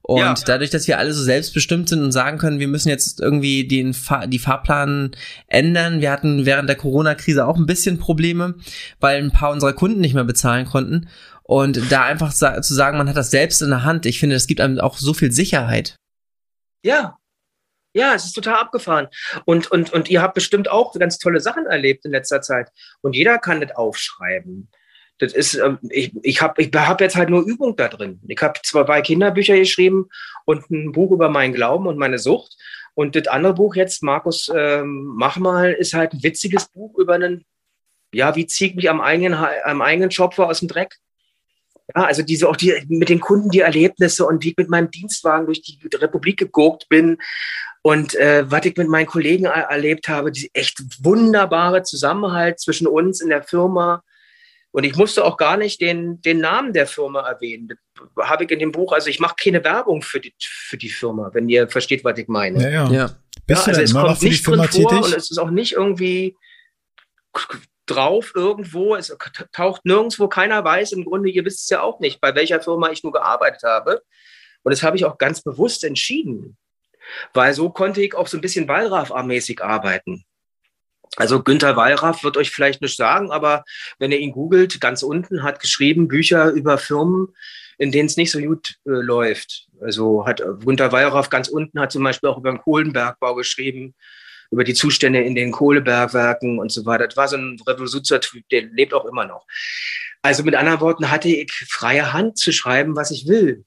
Und ja. dadurch, dass wir alle so selbstbestimmt sind und sagen können, wir müssen jetzt irgendwie den Fahr die Fahrplan ändern. Wir hatten während der Corona-Krise auch ein bisschen Probleme, weil ein paar unserer Kunden nicht mehr bezahlen konnten. Und da einfach sa zu sagen, man hat das selbst in der Hand, ich finde, das gibt einem auch so viel Sicherheit. Ja, ja, es ist total abgefahren. Und, und, und ihr habt bestimmt auch ganz tolle Sachen erlebt in letzter Zeit. Und jeder kann das aufschreiben. Das ist, ähm, ich, ich habe ich hab jetzt halt nur Übung da drin. Ich habe zwei Kinderbücher geschrieben und ein Buch über meinen Glauben und meine Sucht. Und das andere Buch jetzt, Markus, ähm, mach mal, ist halt ein witziges Buch über einen, ja, wie zieht mich am eigenen, am eigenen Schopfer aus dem Dreck. Ja, also diese auch die mit den Kunden die Erlebnisse und wie ich mit meinem Dienstwagen durch die Republik geguckt bin und äh, was ich mit meinen Kollegen erlebt habe, die echt wunderbare Zusammenhalt zwischen uns in der Firma, und ich musste auch gar nicht den, den Namen der Firma erwähnen. Das habe ich in dem Buch, also ich mache keine Werbung für die, für die Firma, wenn ihr versteht, was ich meine. Ja, ja. ja. Bist ja, also es kommt nicht drin vor tätig? und es ist auch nicht irgendwie drauf irgendwo, es taucht nirgendwo, keiner weiß, im Grunde, ihr wisst es ja auch nicht, bei welcher Firma ich nur gearbeitet habe. Und das habe ich auch ganz bewusst entschieden, weil so konnte ich auch so ein bisschen Wallraff-mäßig arbeiten. Also Günther Wallraff wird euch vielleicht nicht sagen, aber wenn ihr ihn googelt, ganz unten hat geschrieben Bücher über Firmen, in denen es nicht so gut äh, läuft. Also hat äh, Günther Wallraff ganz unten hat zum Beispiel auch über den Kohlenbergbau geschrieben, über die Zustände in den Kohlebergwerken und so weiter. Das war so ein Revolutionstyp, der lebt auch immer noch. Also mit anderen Worten hatte ich freie Hand zu schreiben, was ich will.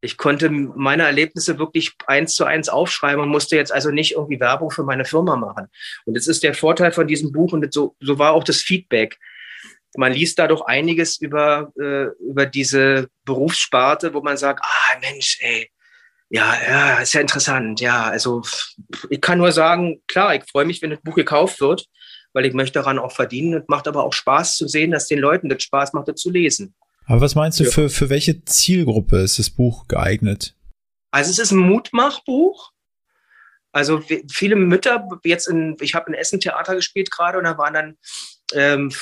Ich konnte meine Erlebnisse wirklich eins zu eins aufschreiben und musste jetzt also nicht irgendwie Werbung für meine Firma machen. Und das ist der Vorteil von diesem Buch und so, so war auch das Feedback. Man liest da doch einiges über, äh, über diese Berufssparte, wo man sagt, ah Mensch, ey, ja, ja, ist ja interessant. Ja, also ich kann nur sagen, klar, ich freue mich, wenn das Buch gekauft wird, weil ich möchte daran auch verdienen. Es macht aber auch Spaß zu sehen, dass den Leuten das Spaß macht, das zu lesen. Aber was meinst du, ja. für, für welche Zielgruppe ist das Buch geeignet? Also es ist ein Mutmachbuch. Also viele Mütter, jetzt in, ich habe in Essen Theater gespielt gerade und da waren dann ähm,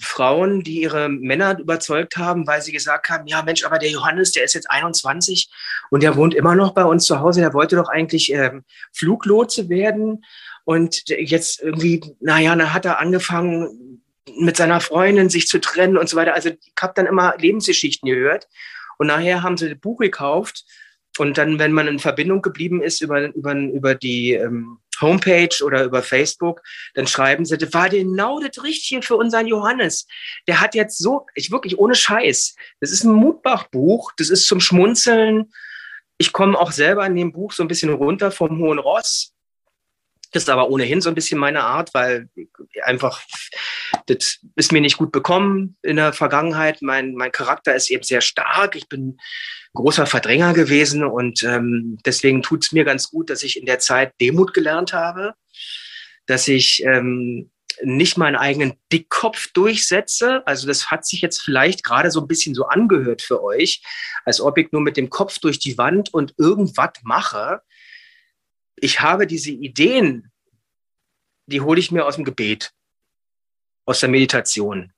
Frauen, die ihre Männer überzeugt haben, weil sie gesagt haben, ja Mensch, aber der Johannes, der ist jetzt 21 und der wohnt immer noch bei uns zu Hause, der wollte doch eigentlich ähm, Fluglotse werden und jetzt irgendwie, naja, dann hat er angefangen, mit seiner Freundin sich zu trennen und so weiter. Also ich habe dann immer Lebensgeschichten gehört. Und nachher haben sie das Buch gekauft. Und dann, wenn man in Verbindung geblieben ist über, über, über die ähm, Homepage oder über Facebook, dann schreiben sie, das war genau das Richtige für unseren Johannes. Der hat jetzt so, ich wirklich ohne Scheiß. Das ist ein Mutbach-Buch, das ist zum Schmunzeln. Ich komme auch selber in dem Buch so ein bisschen runter vom hohen Ross. Das ist aber ohnehin so ein bisschen meine Art, weil einfach, das ist mir nicht gut bekommen in der Vergangenheit. Mein, mein Charakter ist eben sehr stark. Ich bin großer Verdränger gewesen und ähm, deswegen tut es mir ganz gut, dass ich in der Zeit Demut gelernt habe, dass ich ähm, nicht meinen eigenen Dickkopf durchsetze. Also das hat sich jetzt vielleicht gerade so ein bisschen so angehört für euch, als ob ich nur mit dem Kopf durch die Wand und irgendwas mache ich habe diese Ideen, die hole ich mir aus dem Gebet, aus der Meditation.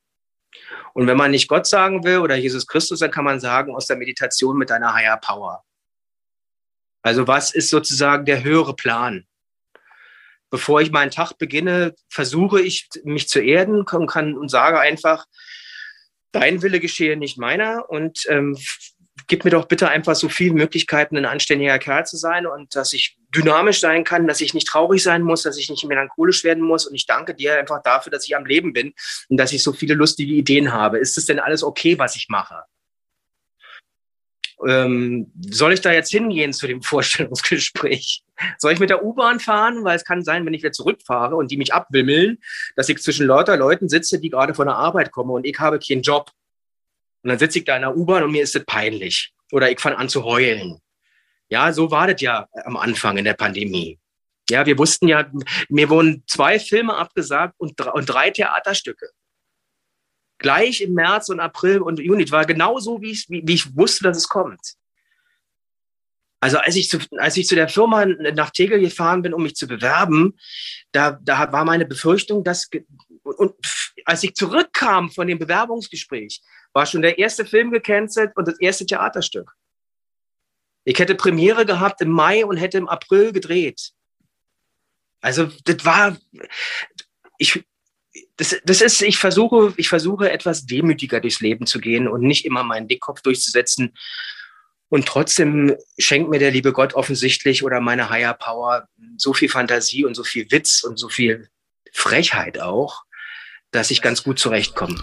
Und wenn man nicht Gott sagen will oder Jesus Christus, dann kann man sagen, aus der Meditation mit deiner Higher Power. Also was ist sozusagen der höhere Plan? Bevor ich meinen Tag beginne, versuche ich, mich zu erden und, kann, und sage einfach, dein Wille geschehe, nicht meiner. Und ähm, gib mir doch bitte einfach so viele Möglichkeiten, ein anständiger Kerl zu sein und dass ich dynamisch sein kann, dass ich nicht traurig sein muss, dass ich nicht melancholisch werden muss. Und ich danke dir einfach dafür, dass ich am Leben bin und dass ich so viele lustige Ideen habe. Ist es denn alles okay, was ich mache? Ähm, soll ich da jetzt hingehen zu dem Vorstellungsgespräch? Soll ich mit der U-Bahn fahren? Weil es kann sein, wenn ich wieder zurückfahre und die mich abwimmeln, dass ich zwischen lauter Leuten sitze, die gerade von der Arbeit kommen und ich habe keinen Job. Und dann sitze ich da in der U-Bahn und mir ist das peinlich. Oder ich fange an zu heulen. Ja, so war das ja am Anfang in der Pandemie. Ja, wir wussten ja, mir wurden zwei Filme abgesagt und, und drei Theaterstücke. Gleich im März und April und Juni. War genau so, wie ich, wie, wie ich wusste, dass es kommt. Also als ich, zu, als ich zu der Firma nach Tegel gefahren bin, um mich zu bewerben, da, da war meine Befürchtung, dass und als ich zurückkam von dem Bewerbungsgespräch, war schon der erste Film gecancelt und das erste Theaterstück. Ich hätte Premiere gehabt im Mai und hätte im April gedreht. Also das war, ich, das, das ist, ich versuche, ich versuche etwas demütiger durchs Leben zu gehen und nicht immer meinen Dickkopf durchzusetzen. Und trotzdem schenkt mir der liebe Gott offensichtlich oder meine Higher Power so viel Fantasie und so viel Witz und so viel Frechheit auch, dass ich ganz gut zurechtkomme.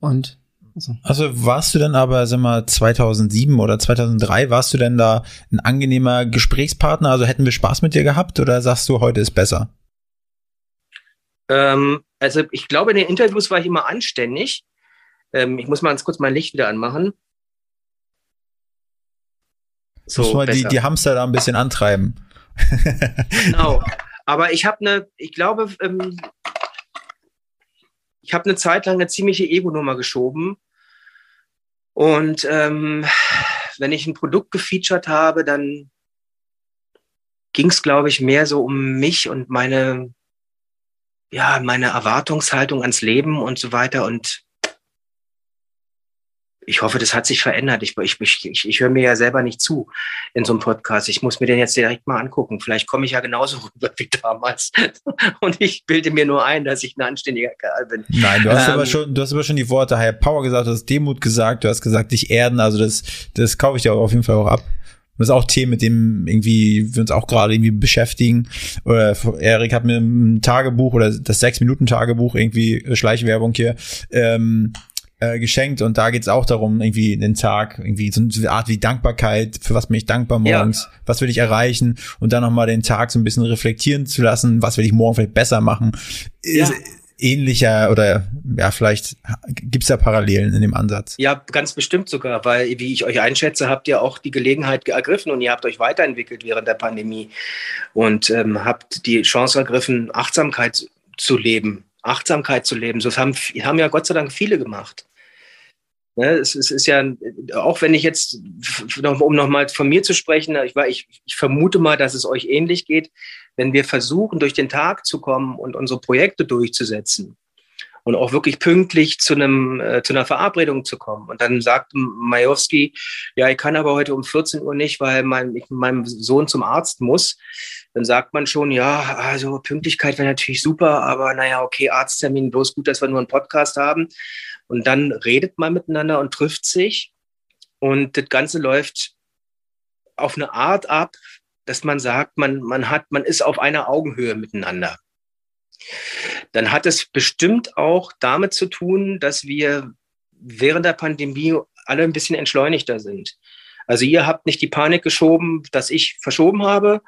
Und also. also warst du denn aber, sag mal, 2007 oder 2003, warst du denn da ein angenehmer Gesprächspartner? Also hätten wir Spaß mit dir gehabt oder sagst du, heute ist besser? Ähm, also ich glaube, in den Interviews war ich immer anständig. Ähm, ich muss mal ganz kurz mein Licht wieder anmachen. So, muss mal die, die Hamster da ein bisschen antreiben. genau. Aber ich habe eine, ich glaube, ähm, ich habe eine Zeit lang eine ziemliche Ego-Nummer geschoben. Und ähm, wenn ich ein Produkt gefeatured habe, dann ging es, glaube ich, mehr so um mich und meine, ja, meine Erwartungshaltung ans Leben und so weiter. Und ich hoffe, das hat sich verändert. Ich, ich, ich, ich höre mir ja selber nicht zu in so einem Podcast. Ich muss mir den jetzt direkt mal angucken. Vielleicht komme ich ja genauso rüber wie damals. Und ich bilde mir nur ein, dass ich ein anständiger Kerl bin. Nein, du hast ähm, aber schon, du hast aber schon die Worte Higher Power gesagt, du hast Demut gesagt, du hast gesagt, dich erden. Also das, das kaufe ich dir auf jeden Fall auch ab. Das ist auch Themen, mit dem irgendwie wir uns auch gerade irgendwie beschäftigen. Oder Erik hat mir ein Tagebuch oder das Sechs-Minuten-Tagebuch irgendwie Schleichwerbung hier ähm, äh, geschenkt und da geht's auch darum, irgendwie den Tag, irgendwie so eine Art wie Dankbarkeit, für was bin ich dankbar morgens, ja. was will ich erreichen und dann nochmal den Tag so ein bisschen reflektieren zu lassen, was will ich morgen vielleicht besser machen. Ja. Ist ähnlicher oder ja, vielleicht gibt's da Parallelen in dem Ansatz. Ja, ganz bestimmt sogar, weil wie ich euch einschätze, habt ihr auch die Gelegenheit ergriffen und ihr habt euch weiterentwickelt während der Pandemie und ähm, habt die Chance ergriffen, Achtsamkeit zu leben. Achtsamkeit zu leben. So haben, haben ja Gott sei Dank viele gemacht. Ne, es, es, ist ja, auch wenn ich jetzt, um nochmal von mir zu sprechen, ich, ich, ich vermute mal, dass es euch ähnlich geht, wenn wir versuchen, durch den Tag zu kommen und unsere Projekte durchzusetzen und auch wirklich pünktlich zu einem äh, zu einer Verabredung zu kommen. Und dann sagt Majowski, ja, ich kann aber heute um 14 Uhr nicht, weil mein, ich meinem Sohn zum Arzt muss. Dann sagt man schon, ja, also Pünktlichkeit wäre natürlich super, aber naja, okay, Arzttermin, bloß gut, dass wir nur einen Podcast haben. Und dann redet man miteinander und trifft sich. Und das Ganze läuft auf eine Art ab, dass man sagt, man, man hat, man ist auf einer Augenhöhe miteinander. Dann hat es bestimmt auch damit zu tun, dass wir während der Pandemie alle ein bisschen entschleunigter sind. Also ihr habt nicht die Panik geschoben, dass ich verschoben habe.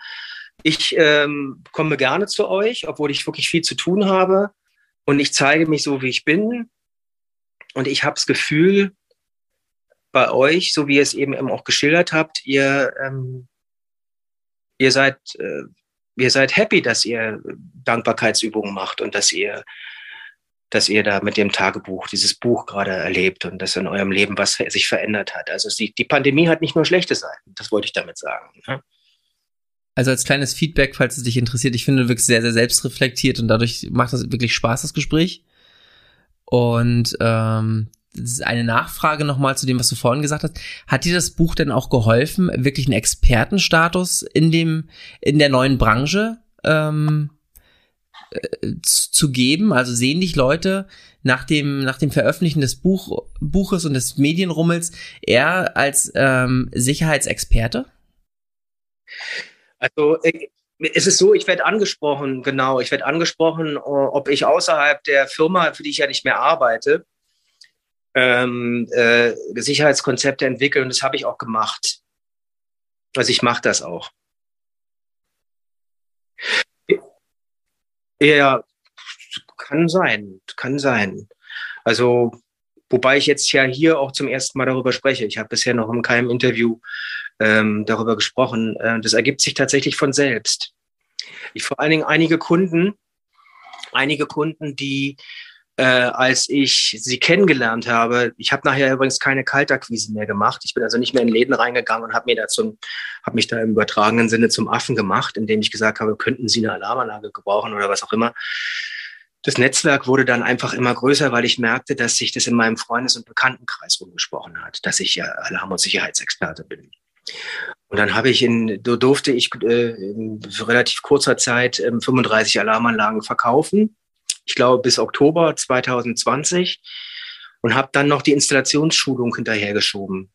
Ich ähm, komme gerne zu euch, obwohl ich wirklich viel zu tun habe. Und ich zeige mich so, wie ich bin. Und ich habe das Gefühl, bei euch, so wie ihr es eben auch geschildert habt, ihr, ähm, ihr seid, äh, ihr seid happy, dass ihr Dankbarkeitsübungen macht und dass ihr, dass ihr da mit dem Tagebuch dieses Buch gerade erlebt und dass in eurem Leben was sich verändert hat. Also die, die Pandemie hat nicht nur schlechte Seiten, das wollte ich damit sagen. Ne? Also als kleines Feedback, falls es dich interessiert, ich finde, du wirkst sehr, sehr selbstreflektiert und dadurch macht das wirklich Spaß, das Gespräch. Und ähm, eine Nachfrage nochmal zu dem, was du vorhin gesagt hast. Hat dir das Buch denn auch geholfen, wirklich einen Expertenstatus in dem, in der neuen Branche ähm, äh, zu, zu geben? Also sehen dich Leute nach dem, nach dem Veröffentlichen des Buch, Buches und des Medienrummels eher als ähm, Sicherheitsexperte? Also äh, es ist so, ich werde angesprochen, genau, ich werde angesprochen, ob ich außerhalb der Firma, für die ich ja nicht mehr arbeite, ähm, äh, Sicherheitskonzepte entwickeln. Und das habe ich auch gemacht. Also ich mache das auch. Ja, kann sein, kann sein. Also, wobei ich jetzt ja hier auch zum ersten Mal darüber spreche. Ich habe bisher noch in keinem Interview ähm, darüber gesprochen. Äh, das ergibt sich tatsächlich von selbst. Ich vor allen Dingen einige Kunden, einige Kunden, die äh, als ich sie kennengelernt habe. Ich habe nachher übrigens keine Kaltakquise mehr gemacht. Ich bin also nicht mehr in Läden reingegangen und habe mir dazu, habe mich da im übertragenen Sinne zum Affen gemacht, indem ich gesagt habe, könnten Sie eine Alarmanlage gebrauchen oder was auch immer. Das Netzwerk wurde dann einfach immer größer, weil ich merkte, dass sich das in meinem Freundes- und Bekanntenkreis rumgesprochen hat, dass ich ja Alarm- und Sicherheitsexperte bin. Und dann habe ich in, durfte ich äh, in relativ kurzer Zeit äh, 35 Alarmanlagen verkaufen ich glaube, bis Oktober 2020 und habe dann noch die Installationsschulung hinterhergeschoben.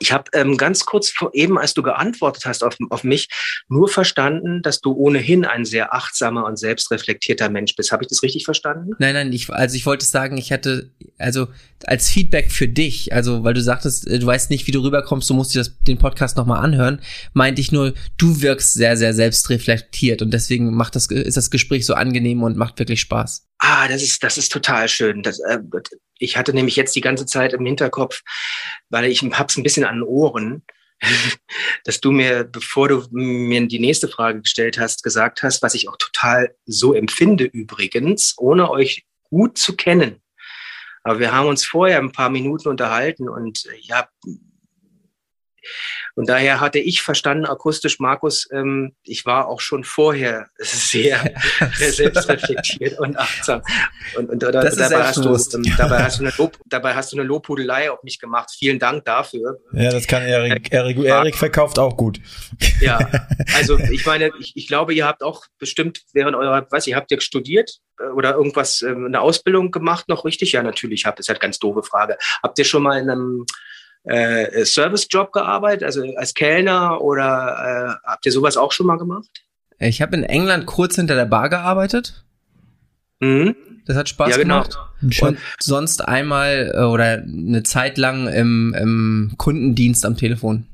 Ich habe ähm, ganz kurz vor, eben, als du geantwortet hast auf, auf mich, nur verstanden, dass du ohnehin ein sehr achtsamer und selbstreflektierter Mensch bist. Habe ich das richtig verstanden? Nein, nein, ich, also ich wollte sagen, ich hatte, also als Feedback für dich, also weil du sagtest, äh, du weißt nicht, wie du rüberkommst, du musst dir das, den Podcast nochmal anhören, meinte ich nur, du wirkst sehr, sehr selbstreflektiert und deswegen macht das, ist das Gespräch so angenehm und macht wirklich Spaß. Ah, das ist, das ist total schön. Das, äh, ich hatte nämlich jetzt die ganze Zeit im Hinterkopf, weil ich hab's ein bisschen an den Ohren, dass du mir, bevor du mir die nächste Frage gestellt hast, gesagt hast, was ich auch total so empfinde übrigens, ohne euch gut zu kennen. Aber wir haben uns vorher ein paar Minuten unterhalten und äh, ja, und daher hatte ich verstanden, akustisch, Markus, ähm, ich war auch schon vorher sehr, selbstreflektiert und achtsam. Und, und oder, dabei, hast du, ähm, dabei, hast du eine Lob, dabei hast du eine Lobhudelei auf mich gemacht. Vielen Dank dafür. Ja, das kann Erik. Erik, Erik verkauft auch gut. Ja, also ich meine, ich, ich glaube, ihr habt auch bestimmt während eurer, weiß ich, habt ihr studiert äh, oder irgendwas, ähm, eine Ausbildung gemacht noch richtig? Ja, natürlich habt. Das ist halt ganz doofe Frage. Habt ihr schon mal in einem äh, Service-Job gearbeitet, also als Kellner oder äh, habt ihr sowas auch schon mal gemacht? Ich habe in England kurz hinter der Bar gearbeitet. Mhm. Das hat Spaß ja, genau. gemacht. Und sonst einmal äh, oder eine Zeit lang im, im Kundendienst am Telefon.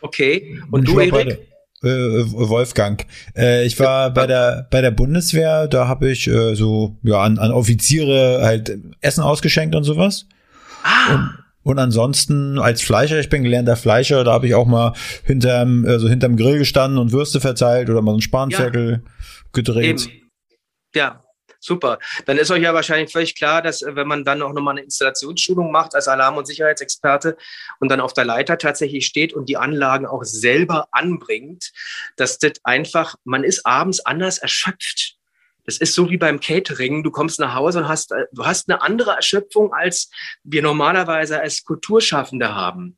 Okay. Und du, Erik? Äh, Wolfgang. Äh, ich war bei der bei der Bundeswehr, da habe ich äh, so ja an, an Offiziere halt Essen ausgeschenkt und sowas. Ah. Und und ansonsten als Fleischer, ich bin gelernter Fleischer, da habe ich auch mal hinterm, also hinterm Grill gestanden und Würste verteilt oder mal einen Spanferkel ja. gedreht. Eben. Ja, super. Dann ist euch ja wahrscheinlich völlig klar, dass äh, wenn man dann auch nochmal eine Installationsschulung macht als Alarm- und Sicherheitsexperte und dann auf der Leiter tatsächlich steht und die Anlagen auch selber anbringt, dass das einfach, man ist abends anders erschöpft. Das ist so wie beim Catering. Du kommst nach Hause und hast, äh, du hast eine andere Erschöpfung, als wir normalerweise als Kulturschaffende haben.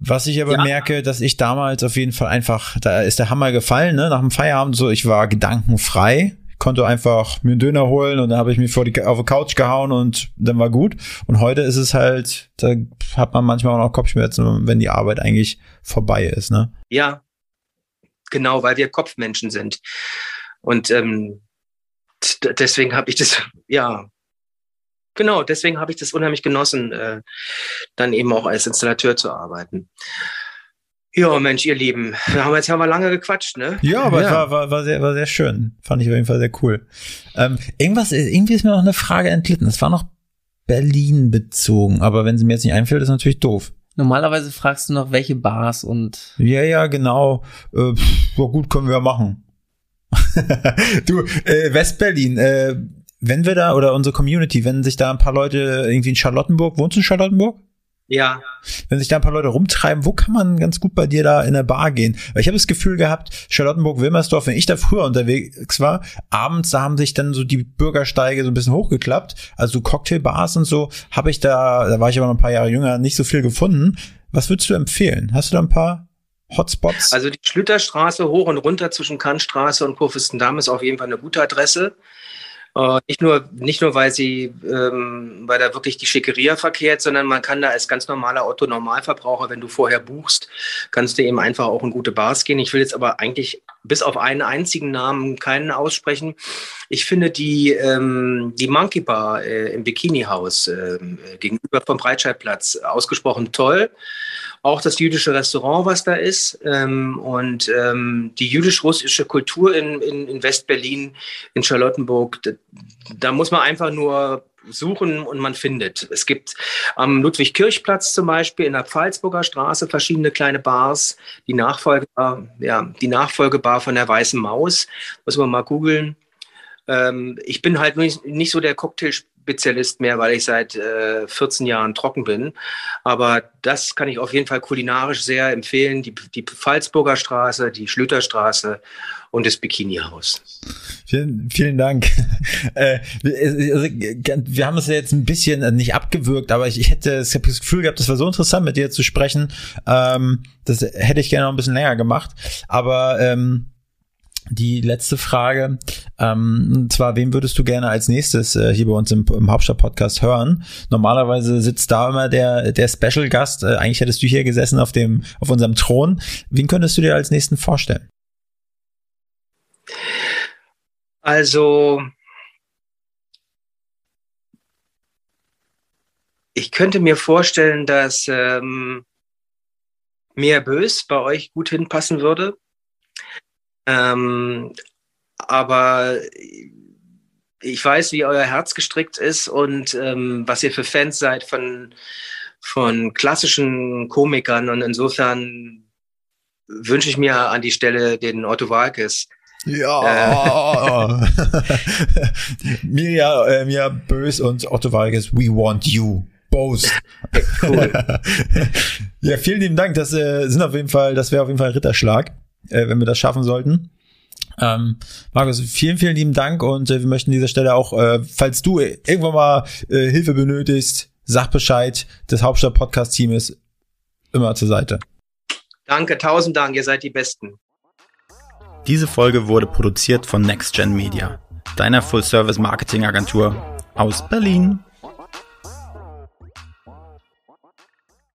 Was ich aber ja. merke, dass ich damals auf jeden Fall einfach, da ist der Hammer gefallen, ne? Nach dem Feierabend so, ich war gedankenfrei. Konnte einfach mir einen Döner holen und dann habe ich mich vor die, auf die Couch gehauen und dann war gut. Und heute ist es halt, da hat man manchmal auch noch Kopfschmerzen, wenn die Arbeit eigentlich vorbei ist, ne? Ja, genau, weil wir Kopfmenschen sind. Und ähm, deswegen habe ich das, ja, genau, deswegen habe ich das unheimlich genossen, äh, dann eben auch als Installateur zu arbeiten. Ja, Mensch, ihr Lieben, wir haben jetzt ja mal lange gequatscht, ne? Ja, aber ja. War, war, war, sehr, war sehr schön. Fand ich auf jeden Fall sehr cool. Ähm, irgendwas, irgendwie ist mir noch eine Frage entglitten. Es war noch Berlin bezogen, aber wenn sie mir jetzt nicht einfällt, ist natürlich doof. Normalerweise fragst du noch, welche Bars und. Ja, ja, genau. Äh, ja, gut, können wir ja machen. du, äh, Westberlin, äh, wenn wir da, oder unsere Community, wenn sich da ein paar Leute irgendwie in Charlottenburg, wohnst du in Charlottenburg? Ja. Wenn sich da ein paar Leute rumtreiben, wo kann man ganz gut bei dir da in der Bar gehen? Weil ich habe das Gefühl gehabt, Charlottenburg-Wilmersdorf, wenn ich da früher unterwegs war, abends, da haben sich dann so die Bürgersteige so ein bisschen hochgeklappt. Also Cocktailbars und so, habe ich da, da war ich aber noch ein paar Jahre jünger, nicht so viel gefunden. Was würdest du empfehlen? Hast du da ein paar Hotspots? Also die Schlüterstraße hoch und runter zwischen Kantstraße und Kurfürstendamm ist auf jeden Fall eine gute Adresse. Äh, nicht nur, nicht nur, weil sie, ähm, weil da wirklich die Schickeria verkehrt, sondern man kann da als ganz normaler Otto-Normalverbraucher, wenn du vorher buchst, kannst du eben einfach auch in gute Bars gehen. Ich will jetzt aber eigentlich bis auf einen einzigen Namen keinen aussprechen. Ich finde die, ähm, die Monkey Bar äh, im Bikini-Haus äh, gegenüber vom Breitscheidplatz ausgesprochen toll auch das jüdische Restaurant, was da ist, ähm, und ähm, die jüdisch-russische Kultur in, in, in West-Berlin, in Charlottenburg, da, da muss man einfach nur suchen und man findet. Es gibt am Ludwig-Kirchplatz zum Beispiel in der Pfalzburger Straße verschiedene kleine Bars. Die Nachfolgebar, ja, die Nachfolgebar von der Weißen Maus, muss man mal googeln. Ähm, ich bin halt nicht, nicht so der Cocktail Spezialist mehr, weil ich seit äh, 14 Jahren trocken bin. Aber das kann ich auf jeden Fall kulinarisch sehr empfehlen. Die, die Pfalzburger Straße, die Schlüterstraße und das Bikini-Haus. Vielen, vielen Dank. äh, also, wir haben es ja jetzt ein bisschen äh, nicht abgewürgt, aber ich, hätte ich das Gefühl gehabt, das war so interessant, mit dir zu sprechen. Ähm, das hätte ich gerne noch ein bisschen länger gemacht. Aber ähm, die letzte Frage, ähm, und zwar, wen würdest du gerne als nächstes äh, hier bei uns im, im Hauptstadt-Podcast hören? Normalerweise sitzt da immer der, der Special-Gast. Äh, eigentlich hättest du hier gesessen auf dem, auf unserem Thron. Wen könntest du dir als nächsten vorstellen? Also, ich könnte mir vorstellen, dass ähm, Mia Bös bei euch gut hinpassen würde. Ähm, aber ich weiß, wie euer Herz gestrickt ist und ähm, was ihr für Fans seid von, von klassischen Komikern. Und insofern wünsche ich mir an die Stelle den Otto Walkes. Ja. Äh. Mirja, äh, Mirja Bös und Otto Walkes, we want you. Both. Cool. ja, vielen lieben Dank. Das äh, sind auf jeden Fall, das wäre auf jeden Fall ein Ritterschlag äh, wenn wir das schaffen sollten. Ähm, Markus, vielen, vielen lieben Dank und äh, wir möchten an dieser Stelle auch, äh, falls du irgendwann mal äh, Hilfe benötigst, sag Bescheid, das Hauptstadt-Podcast-Team ist immer zur Seite. Danke, tausend Dank, ihr seid die Besten. Diese Folge wurde produziert von NextGen Media, deiner Full-Service-Marketing-Agentur aus Berlin.